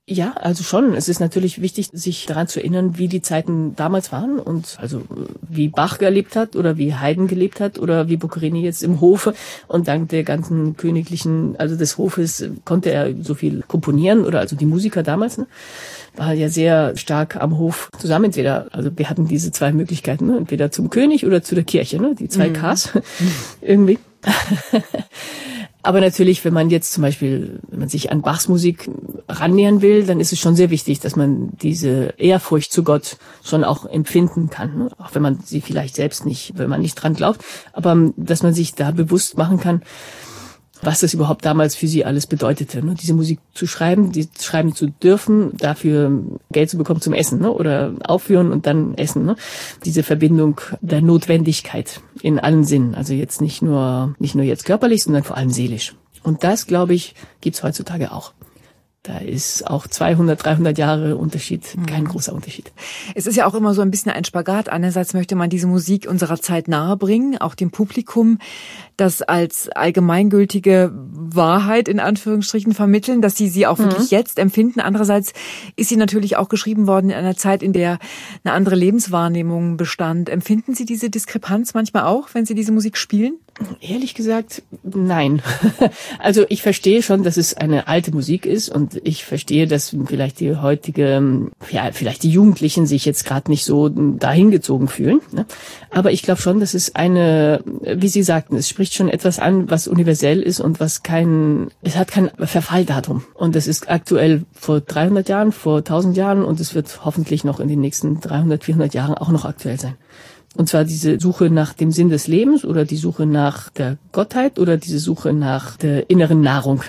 Ja, also schon. Es ist natürlich wichtig, sich daran zu erinnern, wie die Zeiten damals waren und also wie Bach gelebt hat oder wie Haydn gelebt hat oder wie Boccherini jetzt im Hofe und dank der ganzen königlichen, also des Hofes konnte er so viel komponieren oder also die Musiker damals, ne, war ja sehr stark am Hof zusammen. Entweder, also wir hatten diese zwei Möglichkeiten, ne, entweder zum König oder zu der Kirche, ne, die zwei mhm. Ks irgendwie. Aber natürlich, wenn man jetzt zum Beispiel, wenn man sich an Bachs Musik rannähern will, dann ist es schon sehr wichtig, dass man diese Ehrfurcht zu Gott schon auch empfinden kann. Ne? Auch wenn man sie vielleicht selbst nicht, wenn man nicht dran glaubt, aber dass man sich da bewusst machen kann, was das überhaupt damals für sie alles bedeutete, ne? diese Musik zu schreiben, die schreiben zu dürfen, dafür Geld zu bekommen zum Essen ne? oder aufführen und dann essen. Ne? Diese Verbindung der Notwendigkeit in allen Sinnen, also jetzt nicht nur nicht nur jetzt körperlich, sondern vor allem seelisch. Und das, glaube ich, gibt's heutzutage auch. Da ist auch 200, 300 Jahre Unterschied kein mhm. großer Unterschied. Es ist ja auch immer so ein bisschen ein Spagat. Einerseits möchte man diese Musik unserer Zeit nahebringen, auch dem Publikum, das als allgemeingültige Wahrheit in Anführungsstrichen vermitteln, dass sie sie auch wirklich mhm. jetzt empfinden. Andererseits ist sie natürlich auch geschrieben worden in einer Zeit, in der eine andere Lebenswahrnehmung bestand. Empfinden Sie diese Diskrepanz manchmal auch, wenn Sie diese Musik spielen? Ehrlich gesagt, nein. Also ich verstehe schon, dass es eine alte Musik ist und ich verstehe, dass vielleicht die heutige, ja, vielleicht die Jugendlichen sich jetzt gerade nicht so dahingezogen fühlen. Ne? Aber ich glaube schon, dass es eine, wie Sie sagten, es spricht schon etwas an, was universell ist und was kein, es hat kein Verfalldatum. Und es ist aktuell vor 300 Jahren, vor 1000 Jahren und es wird hoffentlich noch in den nächsten 300, 400 Jahren auch noch aktuell sein. Und zwar diese Suche nach dem Sinn des Lebens oder die Suche nach der Gottheit oder diese Suche nach der inneren Nahrung.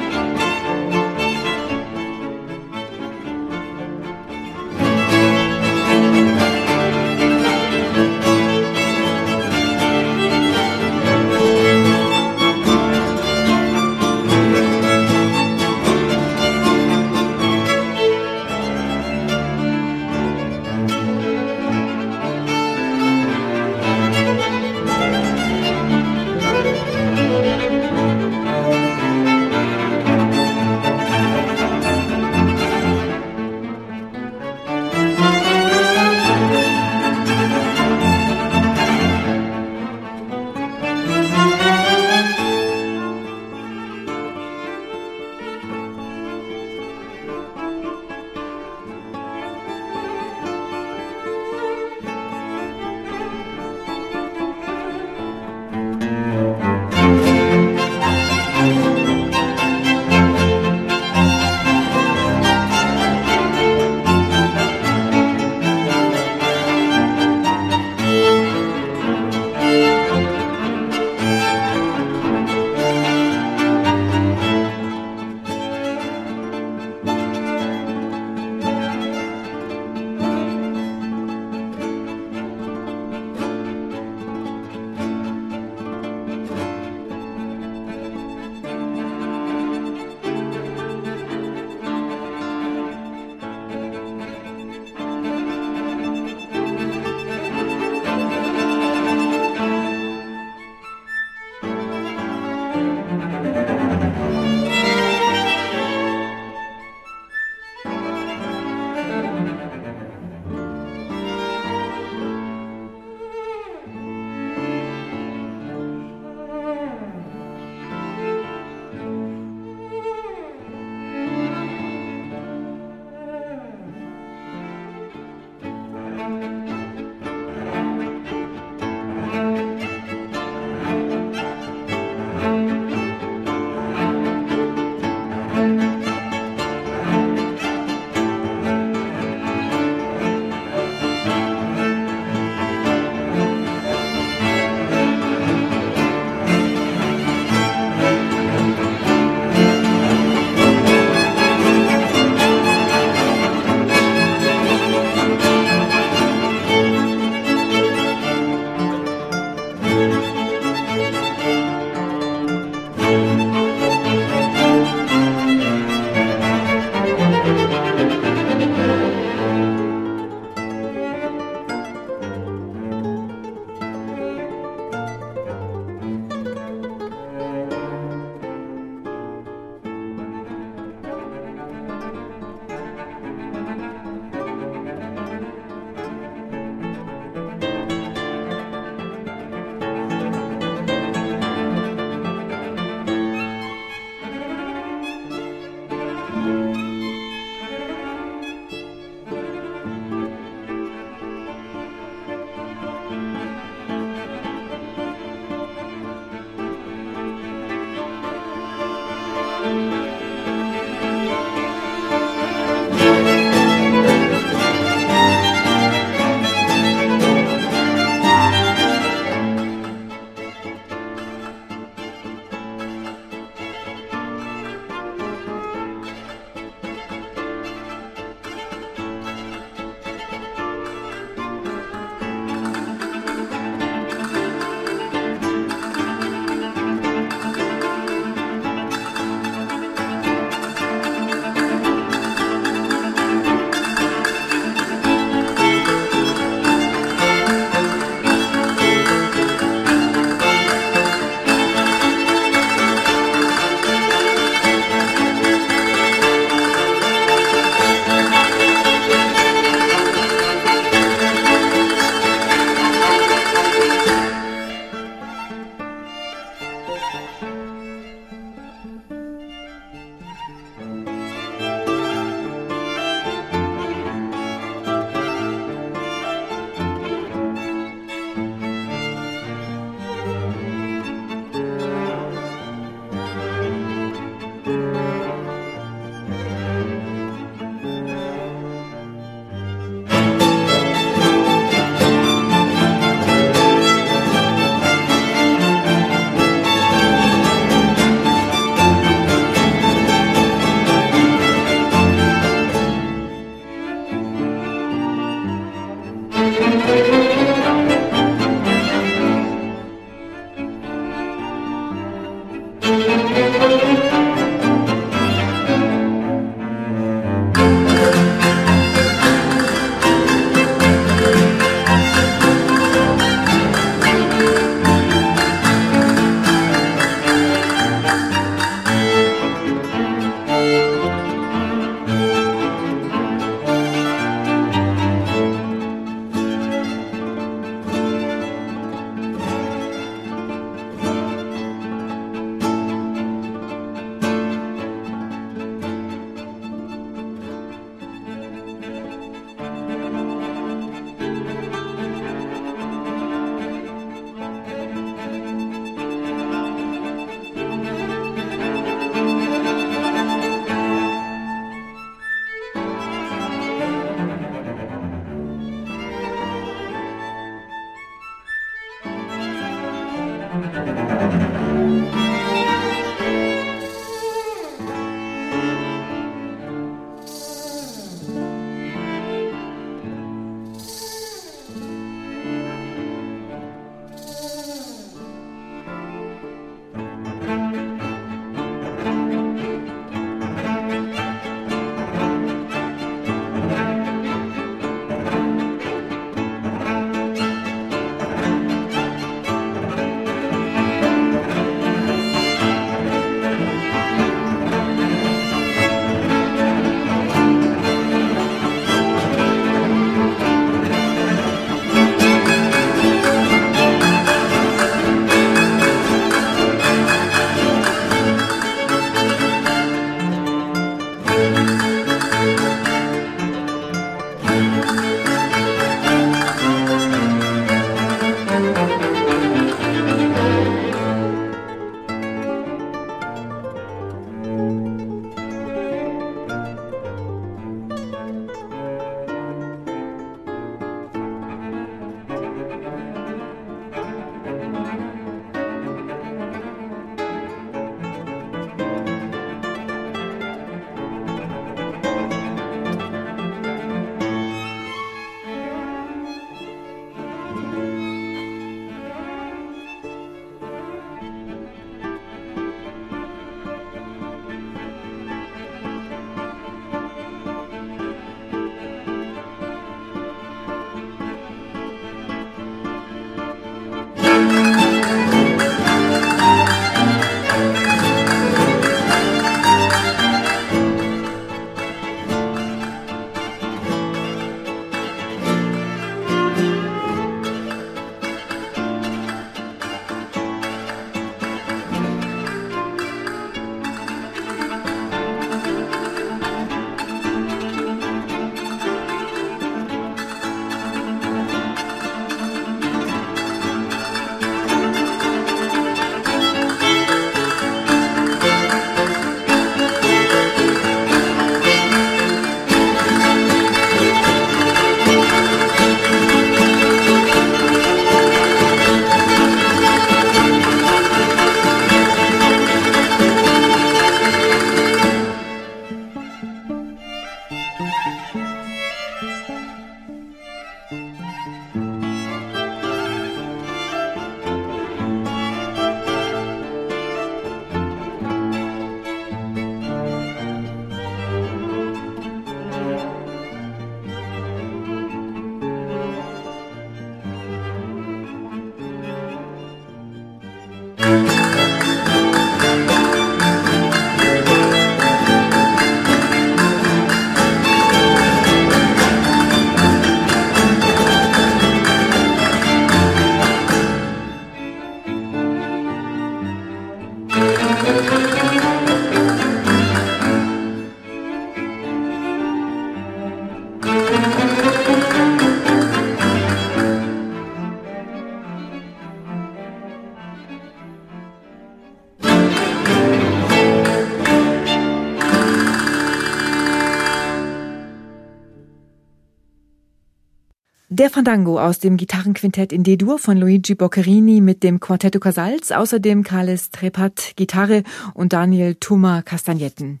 Der Fandango aus dem Gitarrenquintett in D-Dur von Luigi Boccherini mit dem Quartetto Casals, außerdem Carles Trepat Gitarre und Daniel Tuma Castagnetten.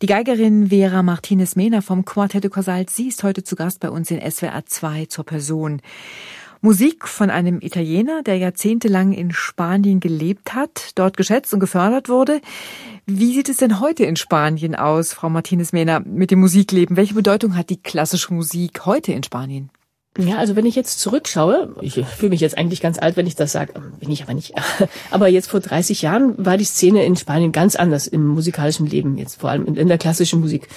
Die Geigerin Vera Martinez Mena vom Quartetto Casals, sie ist heute zu Gast bei uns in SWR 2 zur Person. Musik von einem Italiener, der jahrzehntelang in Spanien gelebt hat, dort geschätzt und gefördert wurde. Wie sieht es denn heute in Spanien aus, Frau Martinez-Mehner, mit dem Musikleben? Welche Bedeutung hat die klassische Musik heute in Spanien? Ja, also wenn ich jetzt zurückschaue, ich fühle mich jetzt eigentlich ganz alt, wenn ich das sage, bin ich aber nicht. Aber jetzt vor 30 Jahren war die Szene in Spanien ganz anders im musikalischen Leben, jetzt vor allem in, der klassischen Musik.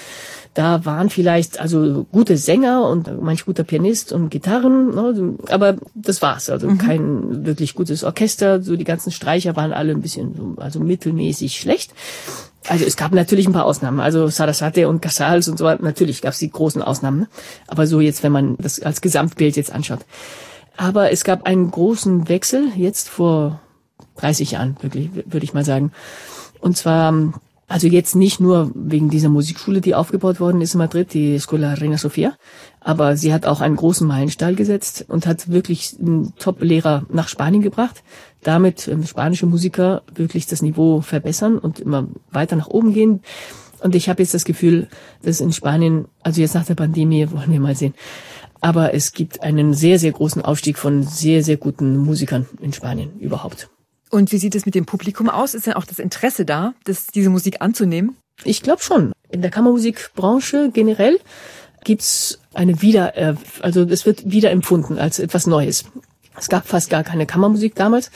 Da waren vielleicht also gute Sänger und manch guter Pianist und Gitarren, ne, aber das war's. Also mhm. kein wirklich gutes Orchester. So die ganzen Streicher waren alle ein bisschen also mittelmäßig schlecht. Also es gab natürlich ein paar Ausnahmen. Also Sarasate und Casals und so weiter. Natürlich gab es die großen Ausnahmen. Ne? Aber so jetzt, wenn man das als Gesamtbild jetzt anschaut. Aber es gab einen großen Wechsel jetzt vor 30 Jahren, wirklich, würde ich mal sagen. Und zwar also jetzt nicht nur wegen dieser Musikschule, die aufgebaut worden ist in Madrid, die Escola Reina Sofia, aber sie hat auch einen großen Meilenstein gesetzt und hat wirklich einen Top-Lehrer nach Spanien gebracht, damit ähm, spanische Musiker wirklich das Niveau verbessern und immer weiter nach oben gehen. Und ich habe jetzt das Gefühl, dass in Spanien, also jetzt nach der Pandemie, wollen wir mal sehen, aber es gibt einen sehr, sehr großen Aufstieg von sehr, sehr guten Musikern in Spanien überhaupt. Und wie sieht es mit dem Publikum aus? Ist denn auch das Interesse da, das, diese Musik anzunehmen? Ich glaube schon. In der Kammermusikbranche generell gibt's eine wieder, äh, also es wird wieder empfunden als etwas Neues. Es gab fast gar keine Kammermusik damals.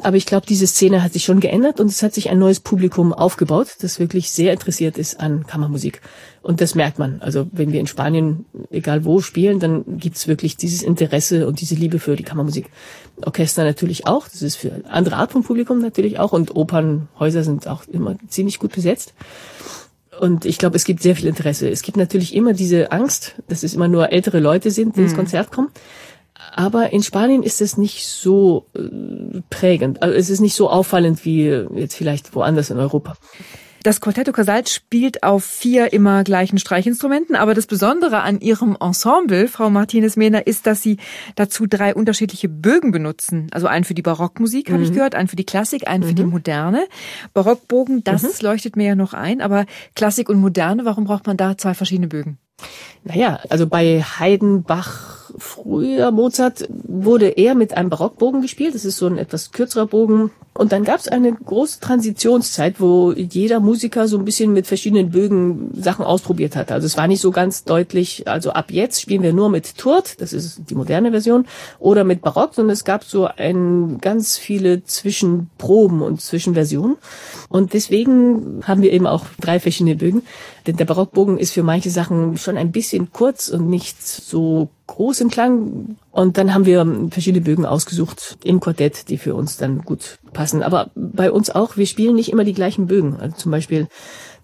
Aber ich glaube, diese Szene hat sich schon geändert und es hat sich ein neues Publikum aufgebaut, das wirklich sehr interessiert ist an Kammermusik. Und das merkt man. Also wenn wir in Spanien, egal wo, spielen, dann gibt's wirklich dieses Interesse und diese Liebe für die Kammermusik. Orchester natürlich auch. Das ist für andere Art von Publikum natürlich auch. Und Opernhäuser sind auch immer ziemlich gut besetzt. Und ich glaube, es gibt sehr viel Interesse. Es gibt natürlich immer diese Angst, dass es immer nur ältere Leute sind, die ins mhm. Konzert kommen. Aber in Spanien ist es nicht so äh, prägend. Also es ist nicht so auffallend wie jetzt vielleicht woanders in Europa. Das Quartetto Casal spielt auf vier immer gleichen Streichinstrumenten, aber das Besondere an ihrem Ensemble, Frau Martinez-Mehner, ist, dass sie dazu drei unterschiedliche Bögen benutzen. Also einen für die Barockmusik, mhm. habe ich gehört, einen für die Klassik, einen mhm. für die mhm. Moderne. Barockbogen, das mhm. leuchtet mir ja noch ein, aber Klassik und Moderne, warum braucht man da zwei verschiedene Bögen? Naja, also bei Haydn, Bach, früher Mozart wurde eher mit einem Barockbogen gespielt. Das ist so ein etwas kürzerer Bogen. Und dann gab es eine große Transitionszeit, wo jeder Musiker so ein bisschen mit verschiedenen Bögen Sachen ausprobiert hat. Also es war nicht so ganz deutlich, also ab jetzt spielen wir nur mit Tourt, das ist die moderne Version, oder mit Barock, sondern es gab so ein ganz viele Zwischenproben und Zwischenversionen. Und deswegen haben wir eben auch drei verschiedene Bögen. Denn der Barockbogen ist für manche Sachen schon ein bisschen kurz und nicht so groß im Klang. Und dann haben wir verschiedene Bögen ausgesucht im Quartett, die für uns dann gut passen. Aber bei uns auch, wir spielen nicht immer die gleichen Bögen. Also zum Beispiel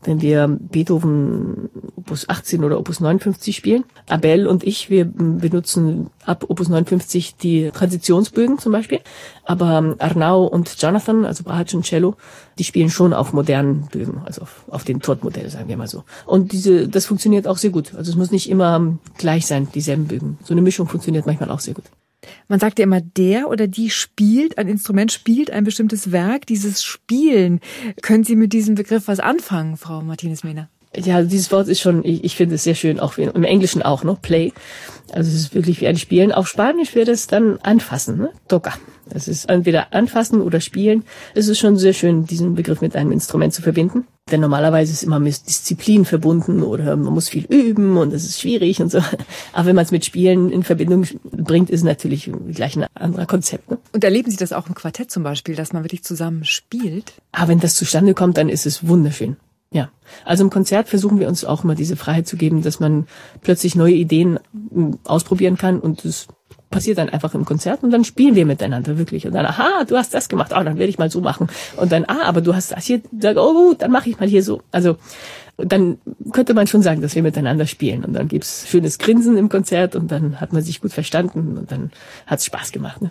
wenn wir Beethoven Opus 18 oder Opus 59 spielen. Abel und ich, wir benutzen ab Opus 59 die Transitionsbögen zum Beispiel. Aber Arnau und Jonathan, also Brahatsch und Cello, die spielen schon auf modernen Bögen, also auf, auf den Tod-Modell, sagen wir mal so. Und diese, das funktioniert auch sehr gut. Also es muss nicht immer gleich sein, dieselben Bögen. So eine Mischung funktioniert manchmal auch sehr gut. Man sagt ja immer, der oder die spielt, ein Instrument spielt ein bestimmtes Werk. Dieses Spielen, können Sie mit diesem Begriff was anfangen, Frau Martinez-Mehner? Ja, dieses Wort ist schon, ich, ich finde es sehr schön, auch im Englischen auch, ne? Play. Also es ist wirklich wie ein Spielen. Auf Spanisch wäre das dann anfassen, ne? Toca. Das ist entweder anfassen oder spielen. Es ist schon sehr schön, diesen Begriff mit einem Instrument zu verbinden. Denn normalerweise ist immer mit Disziplin verbunden oder man muss viel üben und es ist schwierig und so. Aber wenn man es mit Spielen in Verbindung bringt, ist es natürlich gleich ein anderer Konzept. Ne? Und erleben Sie das auch im Quartett zum Beispiel, dass man wirklich zusammen spielt? Aber wenn das zustande kommt, dann ist es wunderschön. Ja, also im Konzert versuchen wir uns auch immer diese Freiheit zu geben, dass man plötzlich neue Ideen hm, ausprobieren kann und es passiert dann einfach im Konzert und dann spielen wir miteinander wirklich und dann aha du hast das gemacht oh dann werde ich mal so machen und dann ah aber du hast das hier oh gut dann mache ich mal hier so also dann könnte man schon sagen, dass wir miteinander spielen. Und dann gibt's schönes Grinsen im Konzert und dann hat man sich gut verstanden und dann hat's Spaß gemacht. Ne?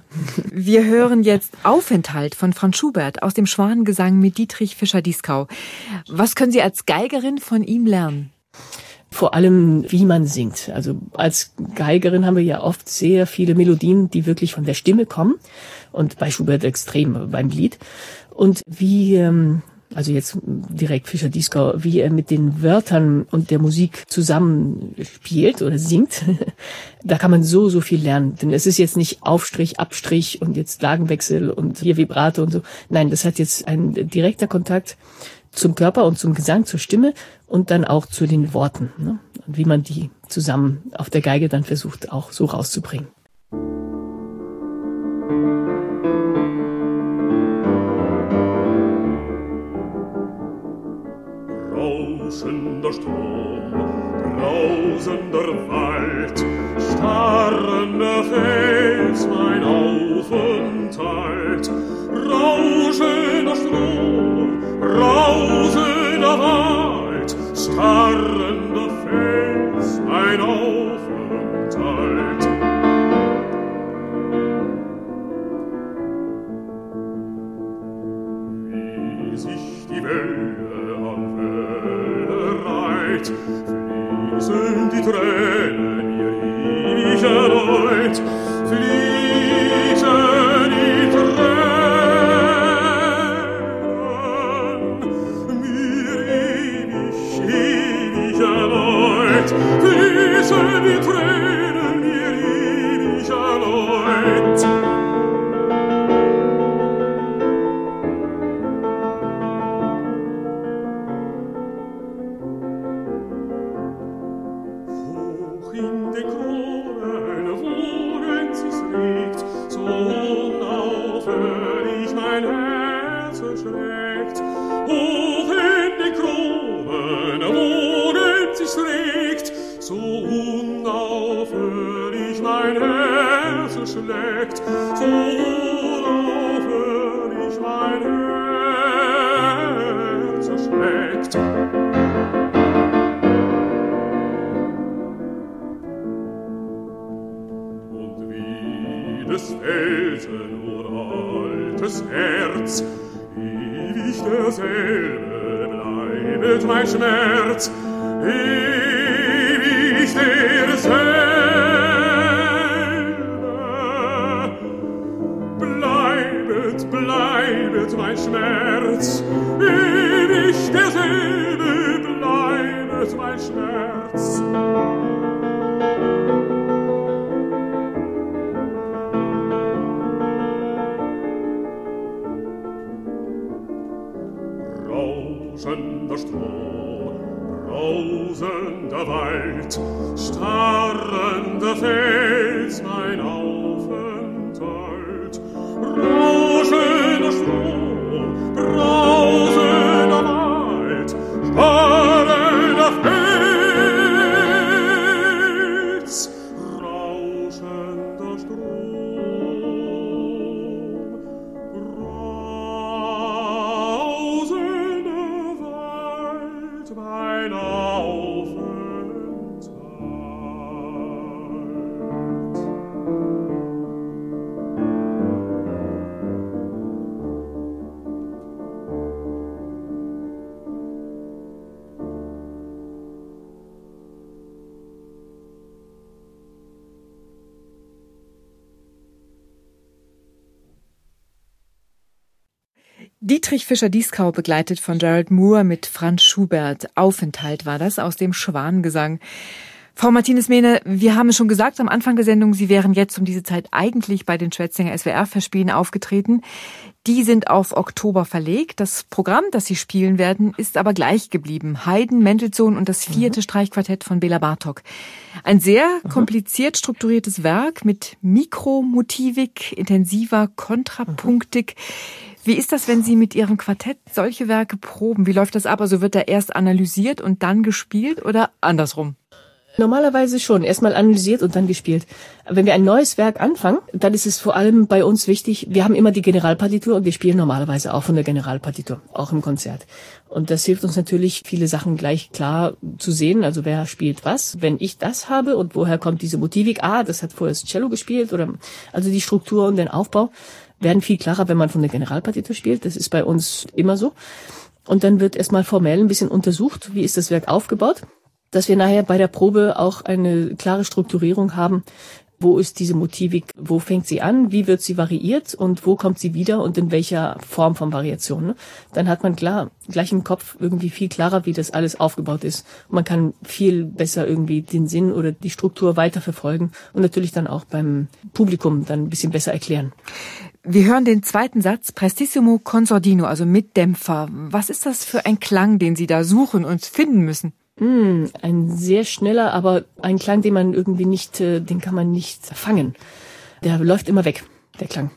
Wir hören jetzt Aufenthalt von Franz Schubert aus dem Schwanengesang mit Dietrich Fischer-Dieskau. Was können Sie als Geigerin von ihm lernen? Vor allem, wie man singt. Also als Geigerin haben wir ja oft sehr viele Melodien, die wirklich von der Stimme kommen und bei Schubert extrem beim Lied. Und wie ähm, also jetzt direkt Fischer Dieskau, wie er mit den Wörtern und der Musik zusammen spielt oder singt, da kann man so, so viel lernen. Denn es ist jetzt nicht Aufstrich, Abstrich und jetzt Lagenwechsel und hier Vibrato und so. Nein, das hat jetzt ein direkter Kontakt zum Körper und zum Gesang, zur Stimme und dann auch zu den Worten. Ne? Und wie man die zusammen auf der Geige dann versucht, auch so rauszubringen. Rauschender Strom, brausender Wald, starrender Fels, mein Aufenthalt. Rauschender Strom, brausender Wald, starrender Fels, ein Aufenthalt. Wie sich die Welle an Welle reiht, fließen die Tränen ihr Riecherleut, fließen Felsen uraltes Herz, ewig derselbe bleibet mein Schmerz, ewig derselbe. Bleibet, bleibet mein Schmerz, ewig Dietrich Fischer-Dieskau begleitet von Gerald Moore mit Franz Schubert. Aufenthalt war das aus dem Schwanengesang. Frau Martinez-Mehne, wir haben es schon gesagt am Anfang der Sendung, Sie wären jetzt um diese Zeit eigentlich bei den Schwetzinger SWR-Verspielen aufgetreten. Die sind auf Oktober verlegt. Das Programm, das Sie spielen werden, ist aber gleich geblieben. Haydn, Mendelssohn und das vierte Streichquartett von Bela Bartok. Ein sehr kompliziert strukturiertes Werk mit Mikromotivik, intensiver Kontrapunktik. Wie ist das, wenn Sie mit Ihrem Quartett solche Werke proben? Wie läuft das ab? Also wird da erst analysiert und dann gespielt oder andersrum? Normalerweise schon. Erstmal analysiert und dann gespielt. Wenn wir ein neues Werk anfangen, dann ist es vor allem bei uns wichtig, wir haben immer die Generalpartitur und wir spielen normalerweise auch von der Generalpartitur, auch im Konzert. Und das hilft uns natürlich, viele Sachen gleich klar zu sehen. Also wer spielt was. Wenn ich das habe und woher kommt diese Motivik? Ah, das hat vorher das Cello gespielt oder, also die Struktur und den Aufbau werden viel klarer, wenn man von der Generalpartitur spielt. Das ist bei uns immer so. Und dann wird erstmal formell ein bisschen untersucht, wie ist das Werk aufgebaut dass wir nachher bei der Probe auch eine klare Strukturierung haben, wo ist diese Motivik, wo fängt sie an, wie wird sie variiert und wo kommt sie wieder und in welcher Form von Variation. Ne? Dann hat man klar, gleich im Kopf irgendwie viel klarer, wie das alles aufgebaut ist. Man kann viel besser irgendwie den Sinn oder die Struktur weiterverfolgen und natürlich dann auch beim Publikum dann ein bisschen besser erklären. Wir hören den zweiten Satz, Prestissimo Consordino, also mit Dämpfer. Was ist das für ein Klang, den Sie da suchen und finden müssen? Mm, ein sehr schneller, aber ein Klang, den man irgendwie nicht, äh, den kann man nicht fangen. Der läuft immer weg, der Klang.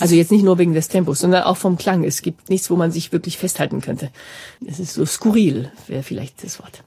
Also jetzt nicht nur wegen des Tempos, sondern auch vom Klang. Es gibt nichts, wo man sich wirklich festhalten könnte. Es ist so skurril, wäre vielleicht das Wort.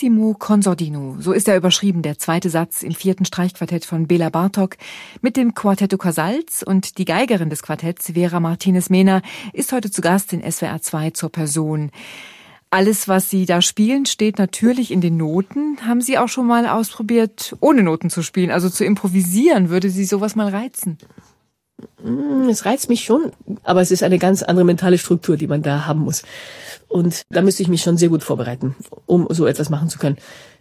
Prestissimo Consordino, so ist er überschrieben, der zweite Satz im vierten Streichquartett von Bela Bartok mit dem Quartetto Casals und die Geigerin des Quartetts, Vera Martinez-Mena, ist heute zu Gast in SWR 2 zur Person. Alles, was Sie da spielen, steht natürlich in den Noten. Haben Sie auch schon mal ausprobiert, ohne Noten zu spielen, also zu improvisieren? Würde Sie sowas mal reizen? Mm, es reizt mich schon, aber es ist eine ganz andere mentale Struktur, die man da haben muss. Und da müsste ich mich schon sehr gut vorbereiten, um so etwas machen zu können.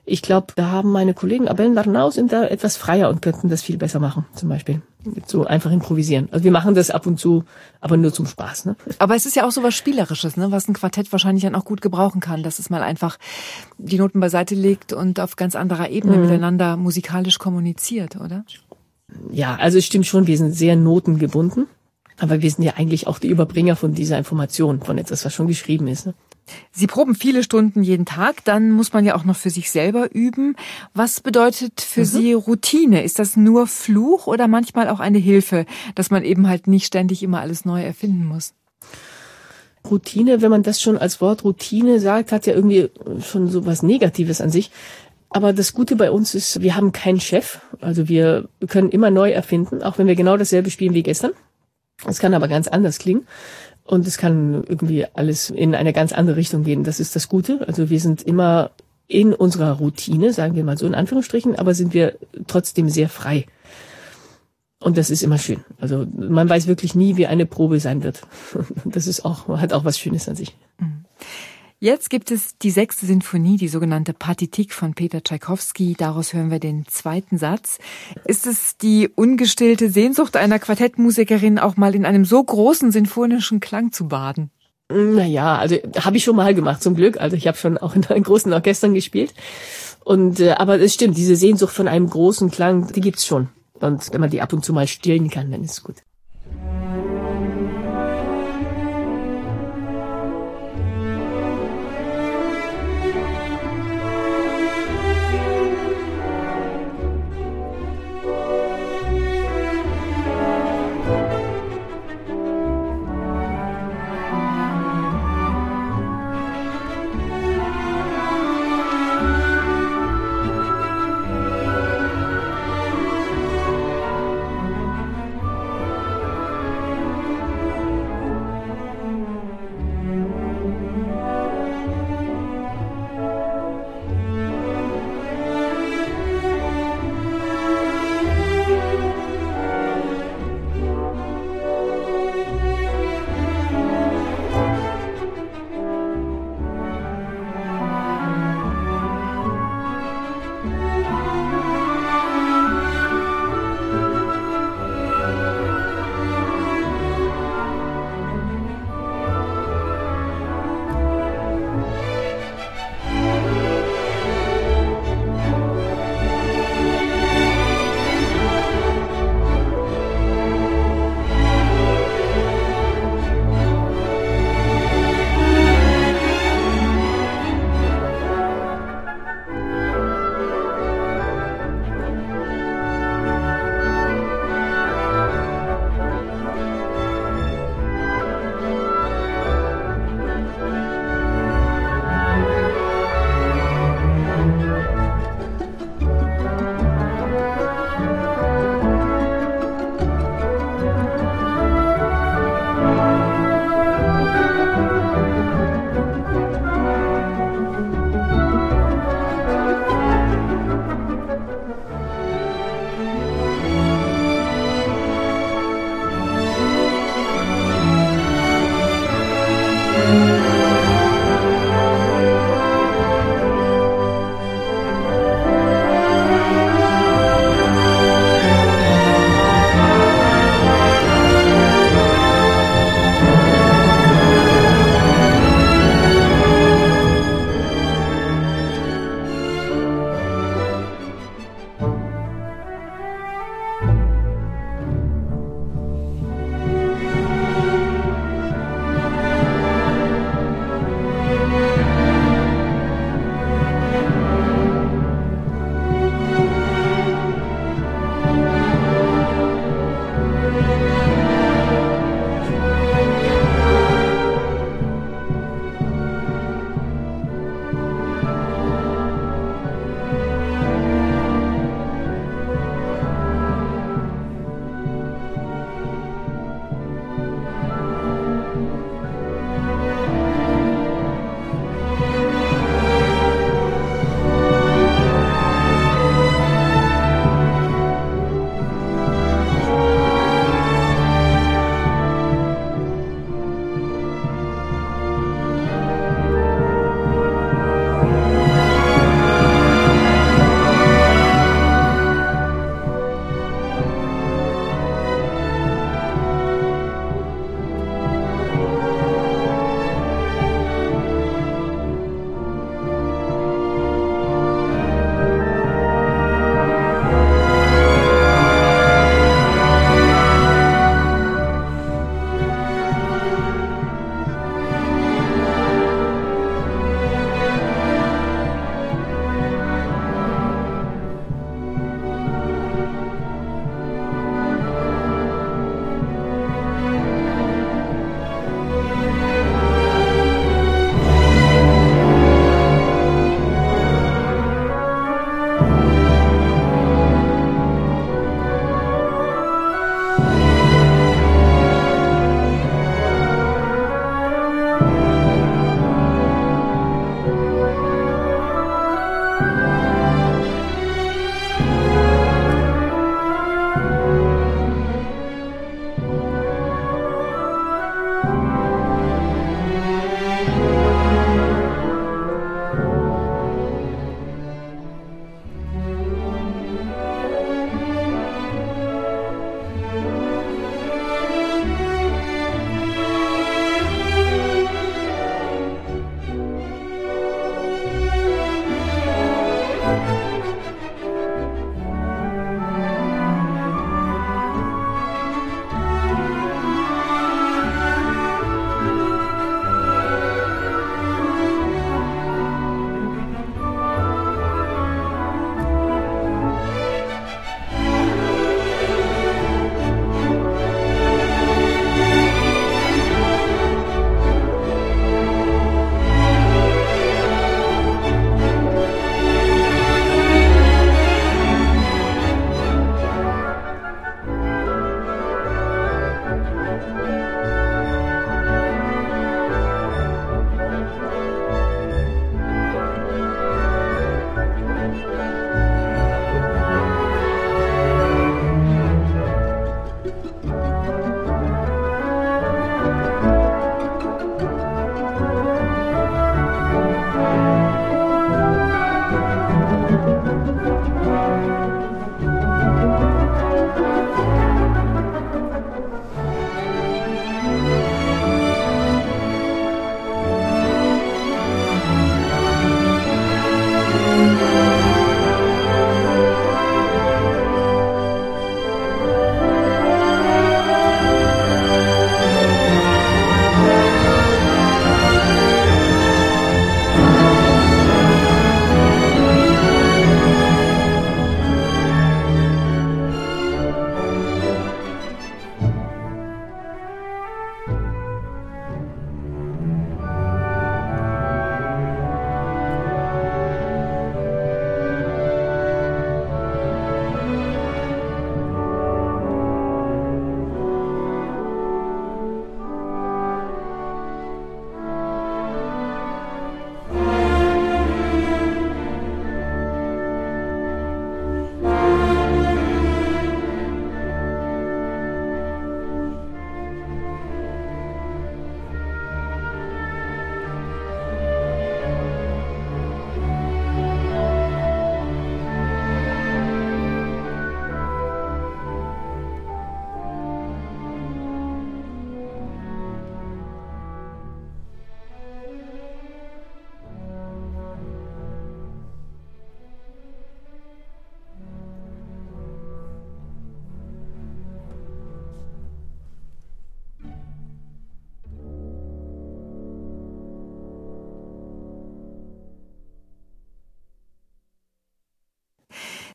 Ich glaube, da haben meine Kollegen Abel Darnau sind da etwas freier und könnten das viel besser machen, zum Beispiel. So einfach improvisieren. Also wir machen das ab und zu, aber nur zum Spaß. Ne? Aber es ist ja auch so was Spielerisches, ne? was ein Quartett wahrscheinlich dann auch gut gebrauchen kann, dass es mal einfach die Noten beiseite legt und auf ganz anderer Ebene mhm. miteinander musikalisch kommuniziert, oder? Ja, also es stimmt schon, wir sind sehr notengebunden. Aber wir sind ja eigentlich auch die Überbringer von dieser Information, von etwas, was schon geschrieben ist. Ne? Sie proben viele Stunden jeden Tag, dann muss man ja auch noch für sich selber üben. Was bedeutet für mhm. Sie Routine? Ist das nur Fluch oder manchmal auch eine Hilfe, dass man eben halt nicht ständig immer alles neu erfinden muss? Routine, wenn man das schon als Wort Routine sagt, hat ja irgendwie schon so was Negatives an sich. Aber das Gute bei uns ist, wir haben keinen Chef. Also wir können immer neu erfinden, auch wenn wir genau dasselbe spielen wie gestern. Es kann aber ganz anders klingen. Und es kann irgendwie alles in eine ganz andere Richtung gehen. Das ist das Gute. Also wir sind immer in unserer Routine, sagen wir mal so in Anführungsstrichen, aber sind wir trotzdem sehr frei. Und das ist immer schön. Also man weiß wirklich nie, wie eine Probe sein wird. Das ist auch, hat auch was Schönes an sich. Jetzt gibt es die sechste Sinfonie, die sogenannte Partitik von Peter Tschaikowski. Daraus hören wir den zweiten Satz. Ist es die ungestillte Sehnsucht einer Quartettmusikerin, auch mal in einem so großen sinfonischen Klang zu baden? Naja, also habe ich schon mal gemacht, zum Glück. Also ich habe schon auch in großen Orchestern gespielt. Und äh, aber es stimmt, diese Sehnsucht von einem großen Klang, die gibt's schon. Und wenn man die ab und zu mal stillen kann, dann ist es gut.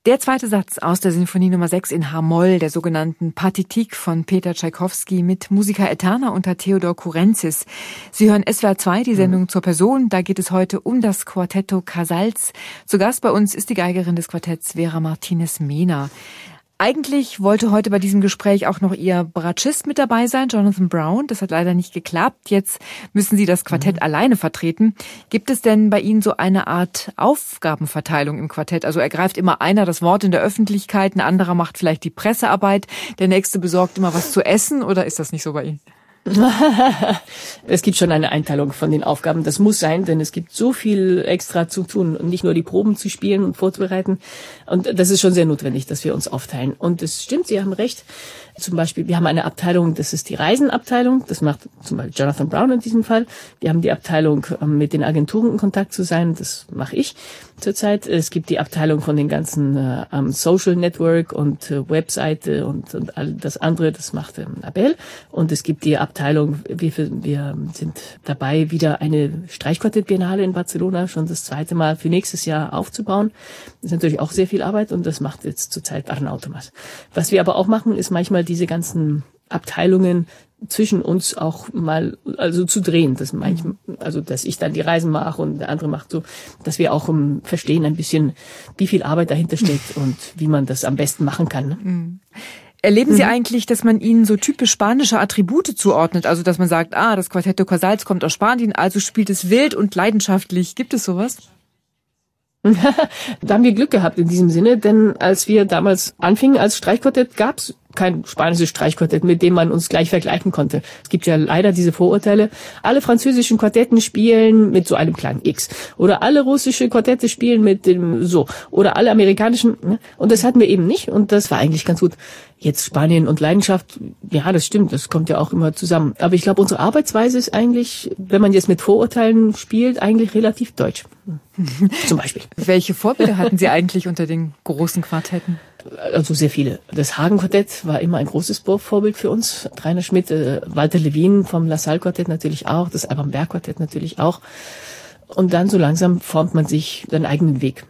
Der zweite Satz aus der Sinfonie Nummer 6 in H-Moll, der sogenannten Partitik von Peter Tschaikowski mit Musica Eterna unter Theodor Kurenzis. Sie hören SWR 2, die Sendung mhm. zur Person. Da geht es heute um das Quartetto Casals. Zu Gast bei uns ist die Geigerin des Quartetts Vera Martinez-Mehner. Eigentlich wollte heute bei diesem Gespräch auch noch Ihr Bratschist mit dabei sein, Jonathan Brown. Das hat leider nicht geklappt. Jetzt müssen Sie das Quartett mhm. alleine vertreten. Gibt es denn bei Ihnen so eine Art Aufgabenverteilung im Quartett? Also ergreift immer einer das Wort in der Öffentlichkeit, ein anderer macht vielleicht die Pressearbeit, der nächste besorgt immer was zu essen oder ist das nicht so bei Ihnen? es gibt schon eine Einteilung von den Aufgaben. Das muss sein, denn es gibt so viel extra zu tun und nicht nur die Proben zu spielen und vorzubereiten. Und das ist schon sehr notwendig, dass wir uns aufteilen. Und es stimmt, Sie haben recht. Zum Beispiel, wir haben eine Abteilung, das ist die Reisenabteilung, das macht zum Beispiel Jonathan Brown in diesem Fall. Wir haben die Abteilung, ähm, mit den Agenturen in Kontakt zu sein, das mache ich zurzeit. Es gibt die Abteilung von den ganzen äh, Social Network und äh, Webseite und, und all das andere, das macht ähm, Abel. Und es gibt die Abteilung, wir, wir sind dabei, wieder eine Streichquartett-Biennale in Barcelona schon das zweite Mal für nächstes Jahr aufzubauen. Das ist natürlich auch sehr viel Arbeit und das macht jetzt zurzeit Arnaud Thomas. Was wir aber auch machen, ist manchmal diese ganzen Abteilungen zwischen uns auch mal also zu drehen, dass manchmal, also dass ich dann die Reisen mache und der andere macht so, dass wir auch um, verstehen ein bisschen, wie viel Arbeit dahinter steckt und wie man das am besten machen kann. Ne? Erleben Sie mhm. eigentlich, dass man Ihnen so typisch spanische Attribute zuordnet? Also, dass man sagt, ah, das Quartetto Casals kommt aus Spanien, also spielt es wild und leidenschaftlich. Gibt es sowas? da haben wir Glück gehabt in diesem Sinne, denn als wir damals anfingen als Streichquartett, gab's kein spanisches Streichquartett, mit dem man uns gleich vergleichen konnte. Es gibt ja leider diese Vorurteile. Alle französischen Quartetten spielen mit so einem kleinen X. Oder alle russische Quartette spielen mit dem so. Oder alle amerikanischen. Ne? Und das hatten wir eben nicht. Und das war eigentlich ganz gut. Jetzt Spanien und Leidenschaft, ja, das stimmt, das kommt ja auch immer zusammen. Aber ich glaube, unsere Arbeitsweise ist eigentlich, wenn man jetzt mit Vorurteilen spielt, eigentlich relativ deutsch. Zum Beispiel. Welche Vorbilder hatten Sie eigentlich unter den großen Quartetten? Also sehr viele. Das Hagen-Quartett war immer ein großes Vorbild für uns. Rainer Schmidt, äh, Walter Levin vom LaSalle-Quartett natürlich auch, das Alban Berg-Quartett natürlich auch. Und dann so langsam formt man sich seinen eigenen Weg.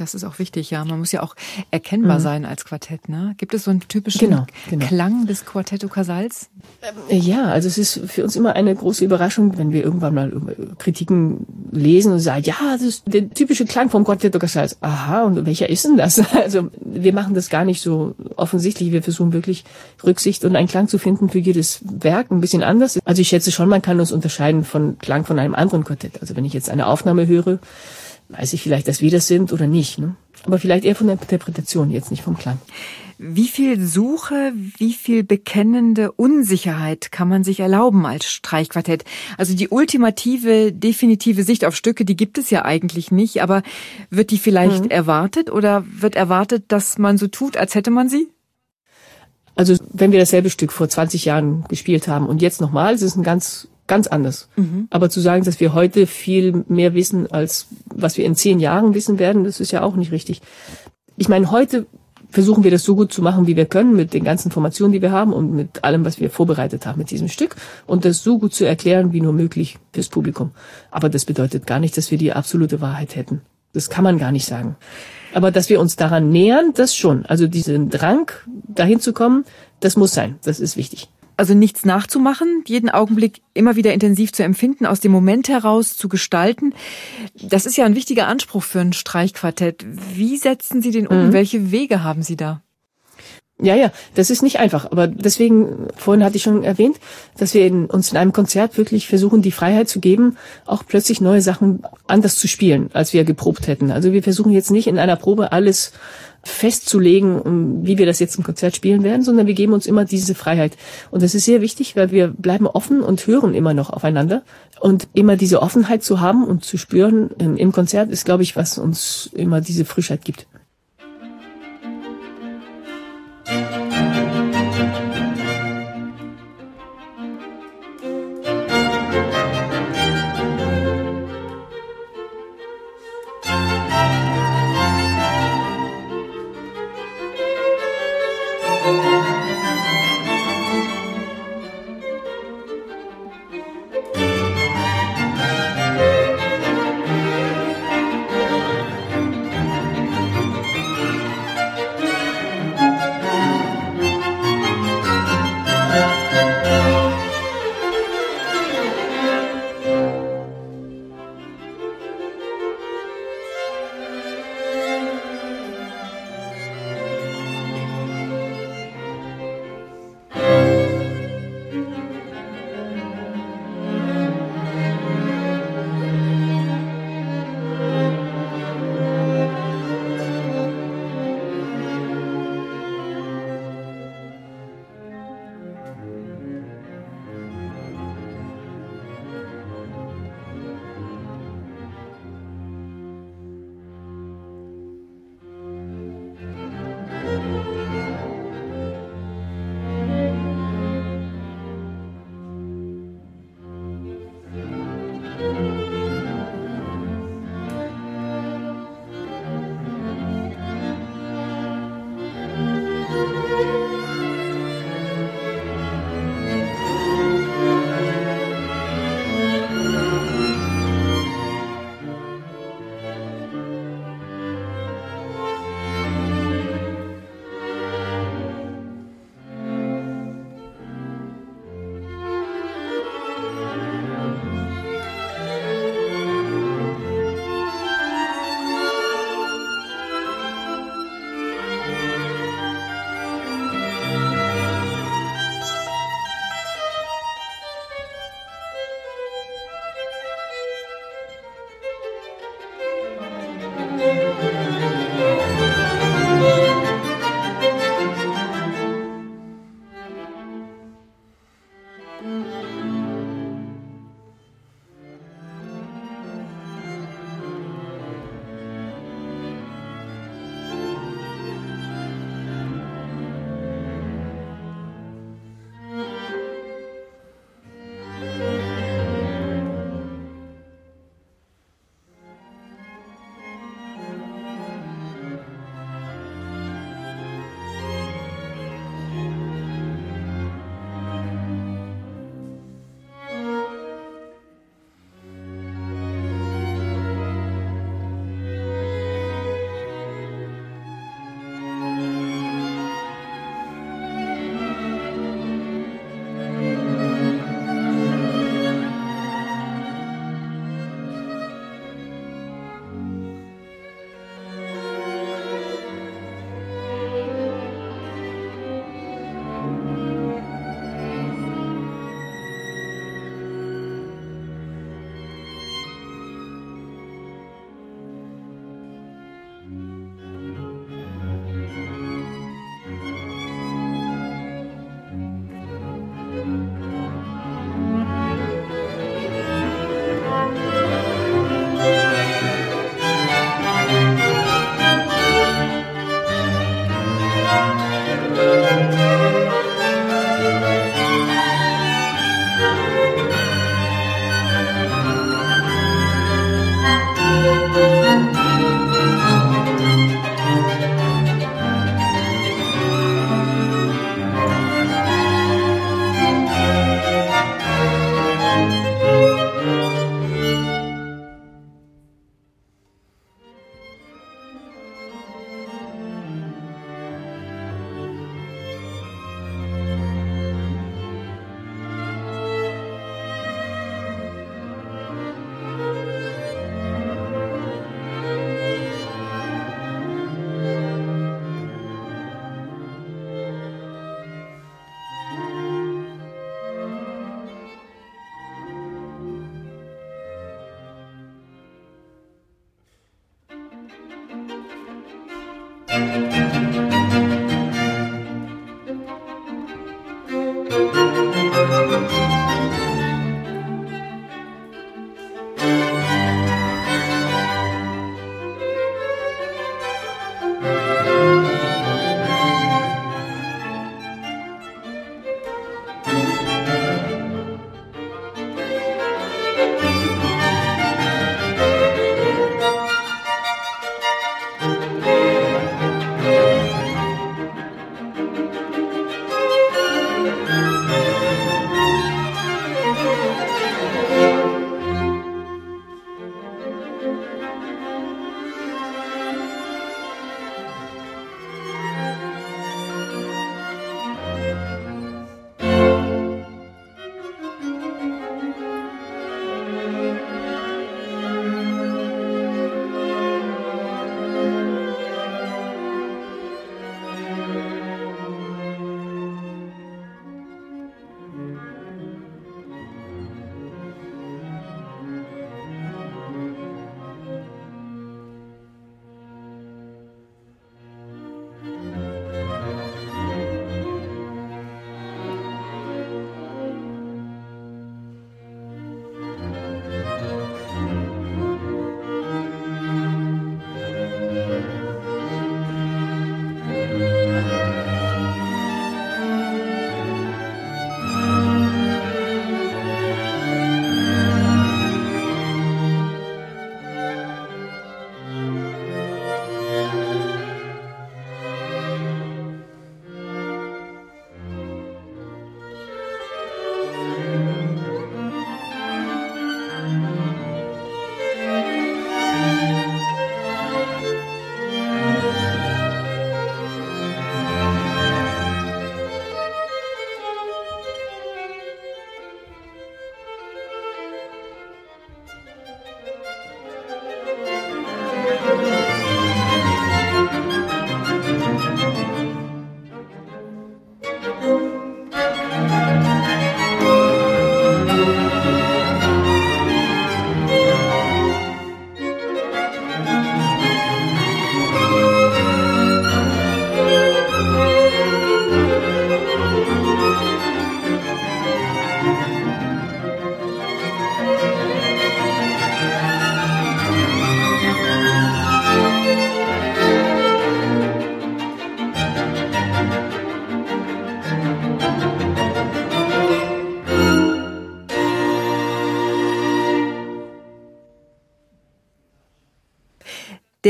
Das ist auch wichtig, ja. Man muss ja auch erkennbar mhm. sein als Quartett. Ne? Gibt es so einen typischen genau, genau. Klang des Quartetto Casals? Ähm, ja, also es ist für uns immer eine große Überraschung, wenn wir irgendwann mal Kritiken lesen und sagen, ja, das ist der typische Klang vom Quartetto Casals. Aha, und welcher ist denn das? Also wir machen das gar nicht so offensichtlich. Wir versuchen wirklich Rücksicht und einen Klang zu finden für jedes Werk, ein bisschen anders. Also ich schätze schon, man kann uns unterscheiden von Klang von einem anderen Quartett. Also wenn ich jetzt eine Aufnahme höre, weiß ich vielleicht, dass wir das sind oder nicht. Ne? Aber vielleicht eher von der Interpretation, jetzt nicht vom Klang. Wie viel Suche, wie viel bekennende Unsicherheit kann man sich erlauben als Streichquartett? Also die ultimative, definitive Sicht auf Stücke, die gibt es ja eigentlich nicht, aber wird die vielleicht mhm. erwartet oder wird erwartet, dass man so tut, als hätte man sie? Also wenn wir dasselbe Stück vor 20 Jahren gespielt haben und jetzt nochmal, es ist ein ganz ganz anders. Mhm. Aber zu sagen, dass wir heute viel mehr wissen, als was wir in zehn Jahren wissen werden, das ist ja auch nicht richtig. Ich meine, heute versuchen wir das so gut zu machen, wie wir können, mit den ganzen Informationen, die wir haben und mit allem, was wir vorbereitet haben mit diesem Stück und das so gut zu erklären, wie nur möglich fürs Publikum. Aber das bedeutet gar nicht, dass wir die absolute Wahrheit hätten. Das kann man gar nicht sagen. Aber dass wir uns daran nähern, das schon. Also diesen Drang, dahin zu kommen, das muss sein. Das ist wichtig. Also nichts nachzumachen, jeden Augenblick immer wieder intensiv zu empfinden, aus dem Moment heraus zu gestalten. Das ist ja ein wichtiger Anspruch für ein Streichquartett. Wie setzen Sie den um? Mhm. Welche Wege haben Sie da? Ja, ja, das ist nicht einfach. Aber deswegen, vorhin hatte ich schon erwähnt, dass wir in, uns in einem Konzert wirklich versuchen, die Freiheit zu geben, auch plötzlich neue Sachen anders zu spielen, als wir geprobt hätten. Also wir versuchen jetzt nicht in einer Probe alles festzulegen, wie wir das jetzt im Konzert spielen werden, sondern wir geben uns immer diese Freiheit. Und das ist sehr wichtig, weil wir bleiben offen und hören immer noch aufeinander. Und immer diese Offenheit zu haben und zu spüren im Konzert ist, glaube ich, was uns immer diese Frischheit gibt.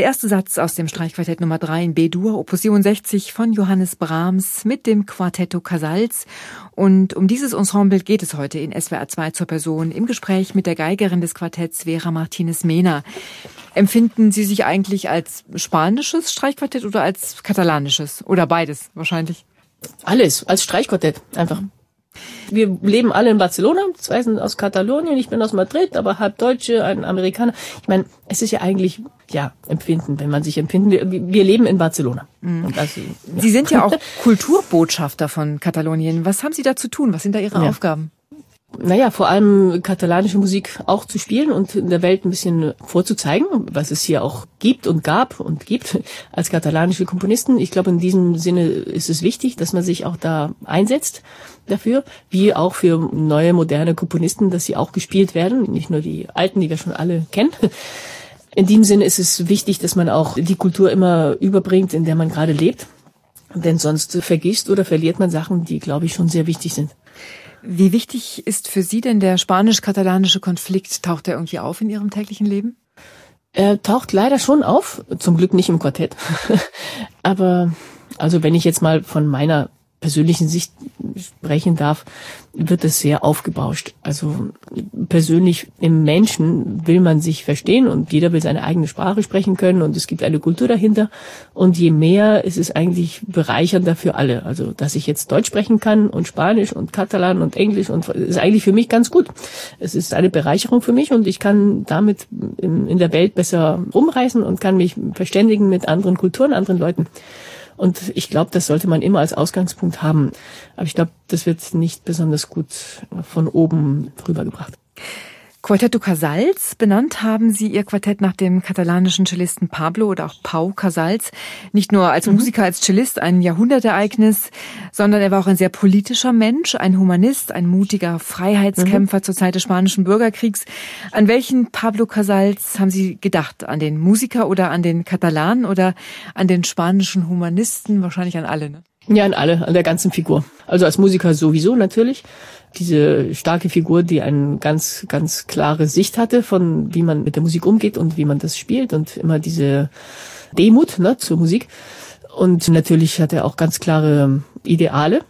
Der erste Satz aus dem Streichquartett Nummer 3 in B-Dur, Opus 67 von Johannes Brahms mit dem Quartetto Casals. Und um dieses Ensemble geht es heute in SWR 2 zur Person im Gespräch mit der Geigerin des Quartetts Vera Martinez Mena. Empfinden Sie sich eigentlich als spanisches Streichquartett oder als katalanisches? Oder beides wahrscheinlich? Alles, als Streichquartett einfach. Wir leben alle in Barcelona, zwei sind aus Katalonien, ich bin aus Madrid, aber halb Deutsche, ein Amerikaner. Ich meine, es ist ja eigentlich, ja, Empfinden, wenn man sich empfinden will. Wir leben in Barcelona. Mhm. Also, ja. Sie sind ja auch Kulturbotschafter von Katalonien. Was haben Sie da zu tun? Was sind da Ihre ja. Aufgaben? Naja, vor allem katalanische Musik auch zu spielen und in der Welt ein bisschen vorzuzeigen, was es hier auch gibt und gab und gibt als katalanische Komponisten. Ich glaube, in diesem Sinne ist es wichtig, dass man sich auch da einsetzt dafür, wie auch für neue, moderne Komponisten, dass sie auch gespielt werden, nicht nur die alten, die wir schon alle kennen. In diesem Sinne ist es wichtig, dass man auch die Kultur immer überbringt, in der man gerade lebt. Denn sonst vergisst oder verliert man Sachen, die, glaube ich, schon sehr wichtig sind. Wie wichtig ist für Sie denn der spanisch-katalanische Konflikt? Taucht er irgendwie auf in Ihrem täglichen Leben? Er taucht leider schon auf, zum Glück nicht im Quartett. Aber also wenn ich jetzt mal von meiner persönlichen Sicht sprechen darf, wird es sehr aufgebauscht. Also persönlich im Menschen will man sich verstehen und jeder will seine eigene Sprache sprechen können und es gibt eine Kultur dahinter. Und je mehr ist es eigentlich bereichernder für alle. Also dass ich jetzt Deutsch sprechen kann und Spanisch und Katalan und Englisch und ist eigentlich für mich ganz gut. Es ist eine Bereicherung für mich und ich kann damit in, der Welt besser rumreisen und kann mich verständigen mit anderen Kulturen, anderen Leuten. Und ich glaube, das sollte man immer als Ausgangspunkt haben. Aber ich glaube, das wird nicht besonders gut von oben rübergebracht. Quartetto Casals. Benannt haben Sie Ihr Quartett nach dem katalanischen Cellisten Pablo oder auch Pau Casals. Nicht nur als mhm. Musiker, als Cellist ein Jahrhundertereignis, sondern er war auch ein sehr politischer Mensch, ein Humanist, ein mutiger Freiheitskämpfer mhm. zur Zeit des Spanischen Bürgerkriegs. An welchen Pablo Casals haben Sie gedacht? An den Musiker oder an den Katalanen oder an den spanischen Humanisten? Wahrscheinlich an alle, ne? Ja, an alle, an der ganzen Figur. Also als Musiker sowieso natürlich. Diese starke Figur, die eine ganz, ganz klare Sicht hatte von, wie man mit der Musik umgeht und wie man das spielt und immer diese Demut ne, zur Musik. Und natürlich hat er auch ganz klare Ideale.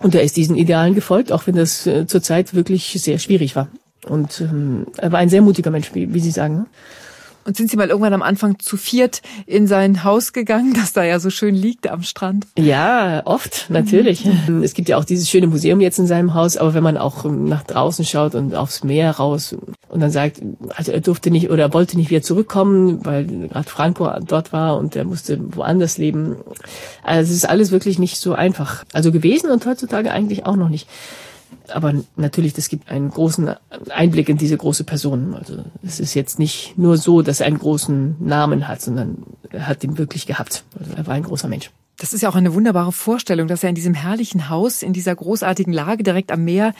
Und er ist diesen Idealen gefolgt, auch wenn das äh, zur Zeit wirklich sehr schwierig war. Und ähm, er war ein sehr mutiger Mensch, wie, wie Sie sagen. Und sind Sie mal irgendwann am Anfang zu viert in sein Haus gegangen, das da ja so schön liegt am Strand? Ja, oft, natürlich. Mhm. Es gibt ja auch dieses schöne Museum jetzt in seinem Haus, aber wenn man auch nach draußen schaut und aufs Meer raus und dann sagt, also er durfte nicht oder wollte nicht wieder zurückkommen, weil gerade Franco dort war und er musste woanders leben. Also es ist alles wirklich nicht so einfach. Also gewesen und heutzutage eigentlich auch noch nicht aber natürlich, das gibt einen großen Einblick in diese große Person. Also es ist jetzt nicht nur so, dass er einen großen Namen hat, sondern er hat ihn wirklich gehabt. Also er war ein großer Mensch. Das ist ja auch eine wunderbare Vorstellung, dass er in diesem herrlichen Haus, in dieser großartigen Lage direkt am Meer,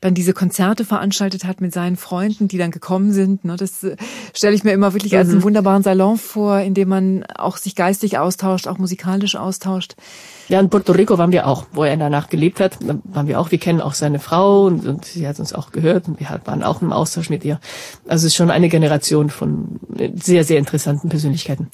dann diese Konzerte veranstaltet hat mit seinen Freunden, die dann gekommen sind. Ne, das äh, stelle ich mir immer wirklich als einen mhm. wunderbaren Salon vor, in dem man auch sich geistig austauscht, auch musikalisch austauscht. Ja, in Puerto Rico waren wir auch, wo er danach gelebt hat. Da waren wir auch, wir kennen auch seine Frau und, und sie hat uns auch gehört und wir waren auch im Austausch mit ihr. Also es ist schon eine Generation von sehr, sehr interessanten Persönlichkeiten.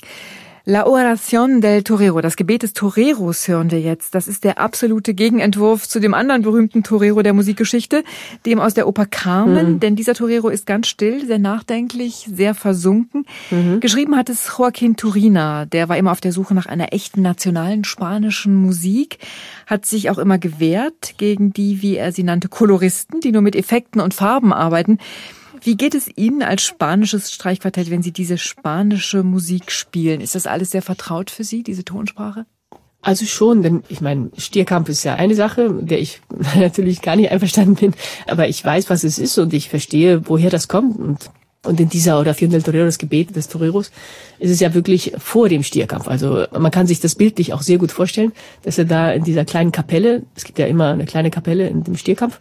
La Oración del Torero, das Gebet des Toreros hören wir jetzt. Das ist der absolute Gegenentwurf zu dem anderen berühmten Torero der Musikgeschichte, dem aus der Oper Carmen, mhm. denn dieser Torero ist ganz still, sehr nachdenklich, sehr versunken. Mhm. Geschrieben hat es Joaquin Turina, der war immer auf der Suche nach einer echten nationalen spanischen Musik, hat sich auch immer gewehrt gegen die, wie er sie nannte, Koloristen, die nur mit Effekten und Farben arbeiten. Wie geht es Ihnen als spanisches Streichquartett, wenn Sie diese spanische Musik spielen? Ist das alles sehr vertraut für Sie, diese Tonsprache? Also schon, denn ich meine, Stierkampf ist ja eine Sache, der ich natürlich gar nicht einverstanden bin, aber ich weiß, was es ist und ich verstehe, woher das kommt und und in dieser Oración del Torero, das Gebet des Toreros, ist es ja wirklich vor dem Stierkampf. Also man kann sich das bildlich auch sehr gut vorstellen, dass er da in dieser kleinen Kapelle, es gibt ja immer eine kleine Kapelle in dem Stierkampf,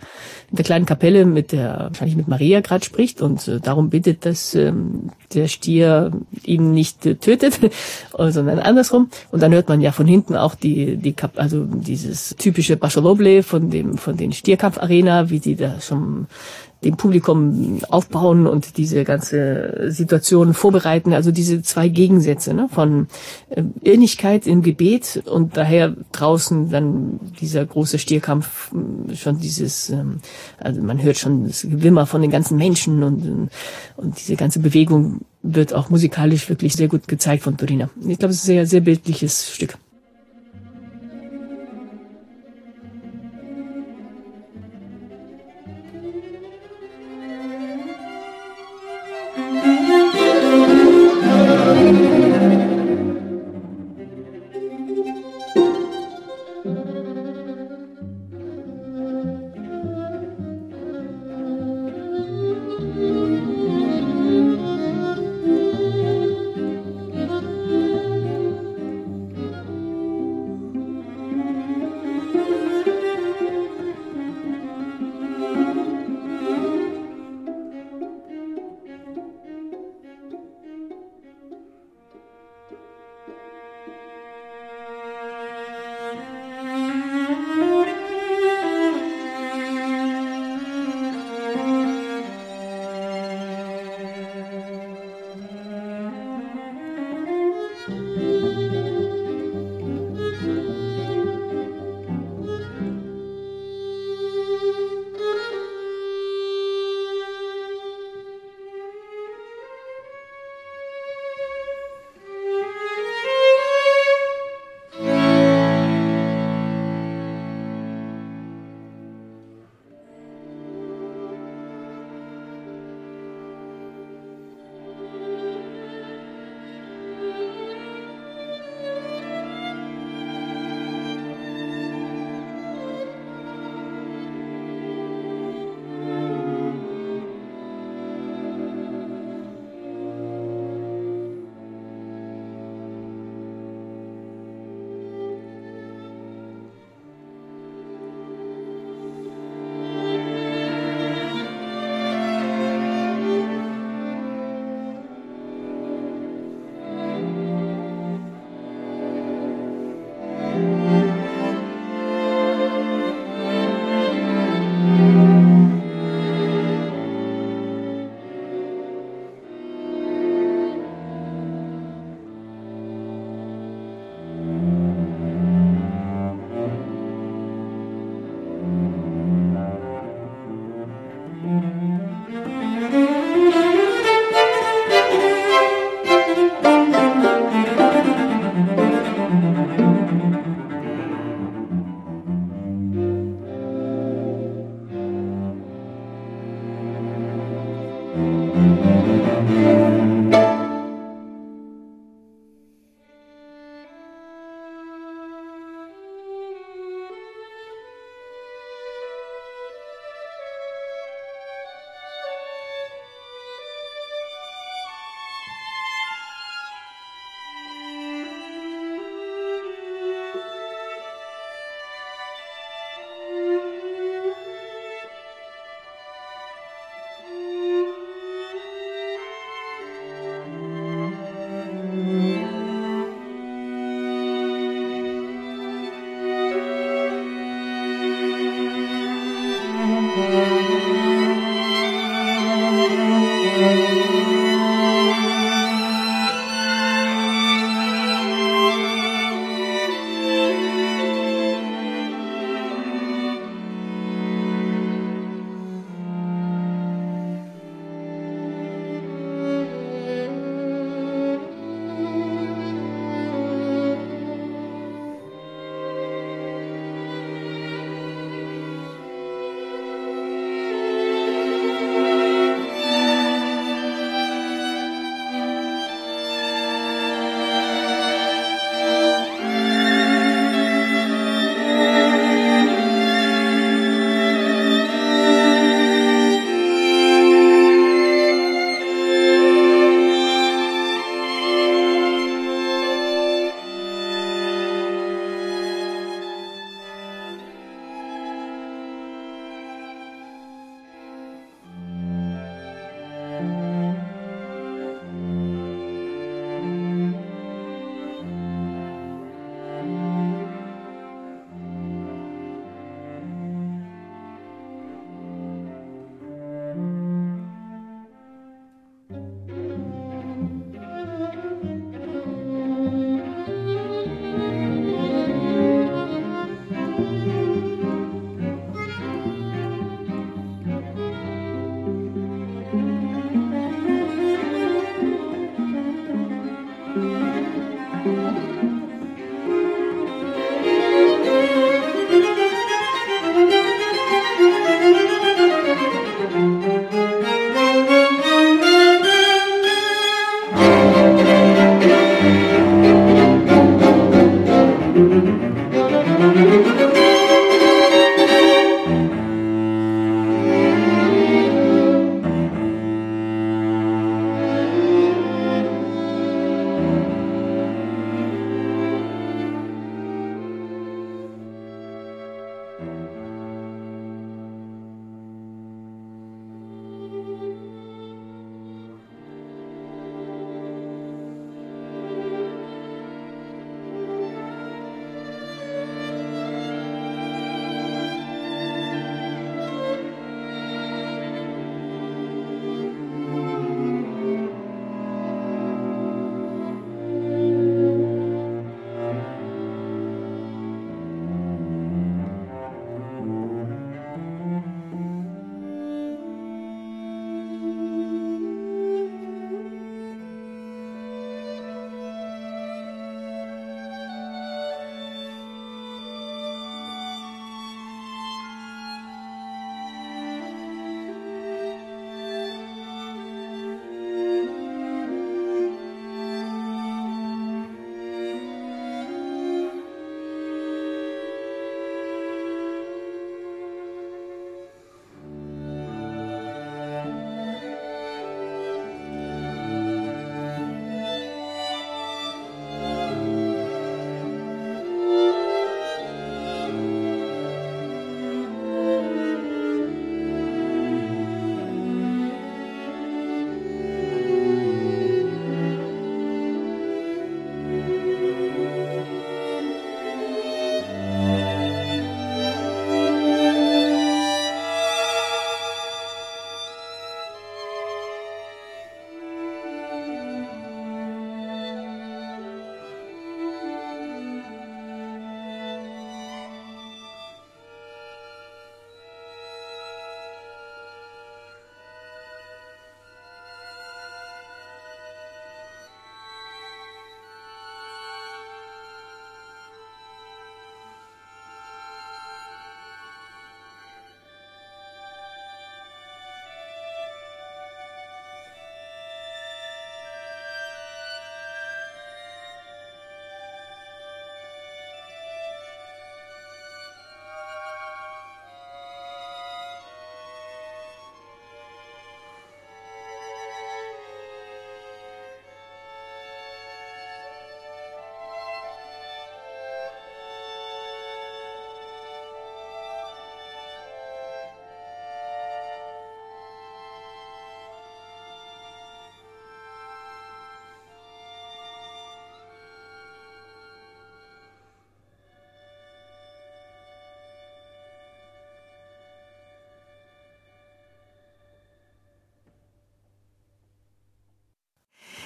in der kleinen Kapelle mit der, wahrscheinlich mit Maria gerade spricht und äh, darum bittet, dass ähm, der Stier ihn nicht äh, tötet, sondern andersrum. Und dann hört man ja von hinten auch die, die Kap also dieses typische Bacholoble von dem, von den Stierkampfarena, wie die da schon dem Publikum aufbauen und diese ganze Situation vorbereiten. Also diese zwei Gegensätze ne, von äh, Innigkeit im Gebet und daher draußen dann dieser große Stierkampf, äh, schon dieses, ähm, also man hört schon das Gewimmer von den ganzen Menschen und, und diese ganze Bewegung wird auch musikalisch wirklich sehr gut gezeigt von Turina. Ich glaube, es ist ein sehr, sehr bildliches Stück.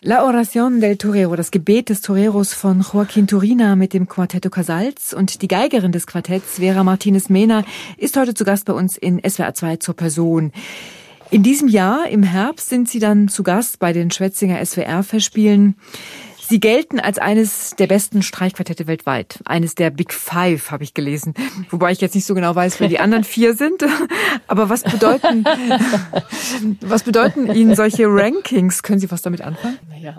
La Oración del Torero, das Gebet des Toreros von Joaquin Turina mit dem Quartetto Casals und die Geigerin des Quartetts Vera Martinez Mena ist heute zu Gast bei uns in SWR 2 zur Person. In diesem Jahr, im Herbst, sind Sie dann zu Gast bei den Schwetzinger SWR-Festspielen. Sie gelten als eines der besten Streichquartette weltweit. Eines der Big Five, habe ich gelesen. Wobei ich jetzt nicht so genau weiß, wer die anderen vier sind. Aber was bedeuten, was bedeuten Ihnen solche Rankings? Können Sie was damit anfangen? Ja,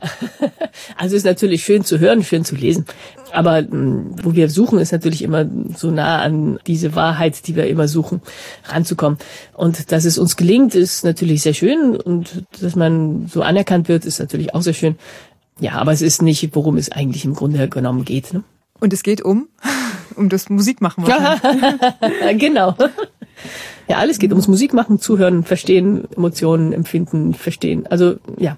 also ist natürlich schön zu hören, schön zu lesen. Aber hm, wo wir suchen, ist natürlich immer so nah an diese Wahrheit, die wir immer suchen, ranzukommen. Und dass es uns gelingt, ist natürlich sehr schön. Und dass man so anerkannt wird, ist natürlich auch sehr schön. Ja, aber es ist nicht, worum es eigentlich im Grunde genommen geht. Ne? Und es geht um, um das Musikmachen. genau. Ja, alles geht ums Musikmachen, zuhören, verstehen, Emotionen empfinden, verstehen. Also ja.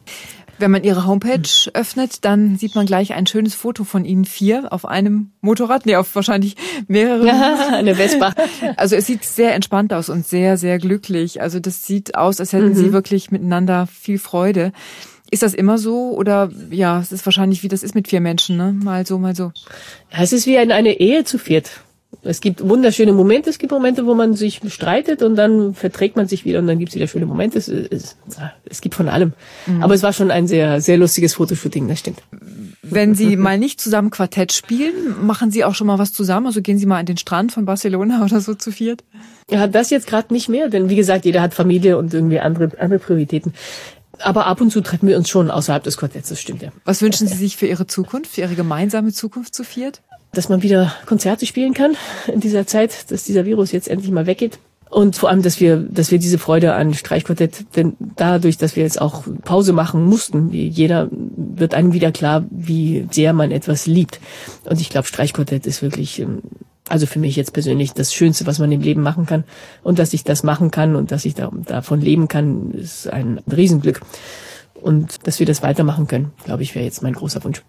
Wenn man Ihre Homepage öffnet, dann sieht man gleich ein schönes Foto von Ihnen vier auf einem Motorrad, nee, auf wahrscheinlich mehreren. Ja, eine Vespa. Also es sieht sehr entspannt aus und sehr, sehr glücklich. Also das sieht aus, als hätten mhm. Sie wirklich miteinander viel Freude. Ist das immer so oder ja, es ist wahrscheinlich wie das ist mit vier Menschen, ne? Mal so, mal so. Ja, es ist wie eine Ehe zu viert. Es gibt wunderschöne Momente, es gibt Momente, wo man sich streitet und dann verträgt man sich wieder und dann gibt es wieder schöne Momente. Es, es, es gibt von allem. Mhm. Aber es war schon ein sehr, sehr lustiges Fotoshooting, das stimmt. Wenn Sie mal nicht zusammen Quartett spielen, machen Sie auch schon mal was zusammen? Also gehen Sie mal an den Strand von Barcelona oder so zu viert? Ja, das jetzt gerade nicht mehr, denn wie gesagt, jeder hat Familie und irgendwie andere, andere Prioritäten. Aber ab und zu treffen wir uns schon außerhalb des Quartetts, das stimmt ja. Was wünschen Sie sich für Ihre Zukunft, für Ihre gemeinsame Zukunft zu viert? Dass man wieder Konzerte spielen kann in dieser Zeit, dass dieser Virus jetzt endlich mal weggeht. Und vor allem, dass wir, dass wir diese Freude an Streichquartett, denn dadurch, dass wir jetzt auch Pause machen mussten, wie jeder wird einem wieder klar, wie sehr man etwas liebt. Und ich glaube, Streichquartett ist wirklich ähm, also für mich jetzt persönlich das Schönste, was man im Leben machen kann. Und dass ich das machen kann und dass ich da, davon leben kann, ist ein Riesenglück. Und dass wir das weitermachen können, glaube ich, wäre jetzt mein großer Wunsch.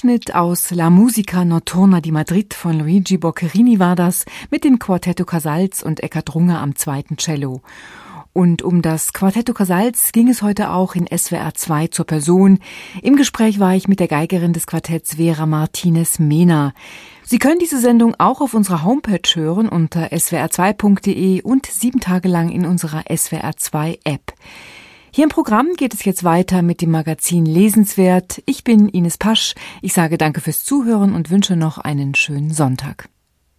Ausschnitt aus La Musica Notturna di Madrid von Luigi Boccherini war das mit dem Quartetto Casals und Eckhard Runge am zweiten Cello. Und um das Quartetto Casals ging es heute auch in SWR 2 zur Person. Im Gespräch war ich mit der Geigerin des Quartetts Vera Martinez Mena. Sie können diese Sendung auch auf unserer Homepage hören unter swr2.de und sieben Tage lang in unserer SWR 2 App. Hier im Programm geht es jetzt weiter mit dem Magazin Lesenswert. Ich bin Ines Pasch. Ich sage danke fürs Zuhören und wünsche noch einen schönen Sonntag.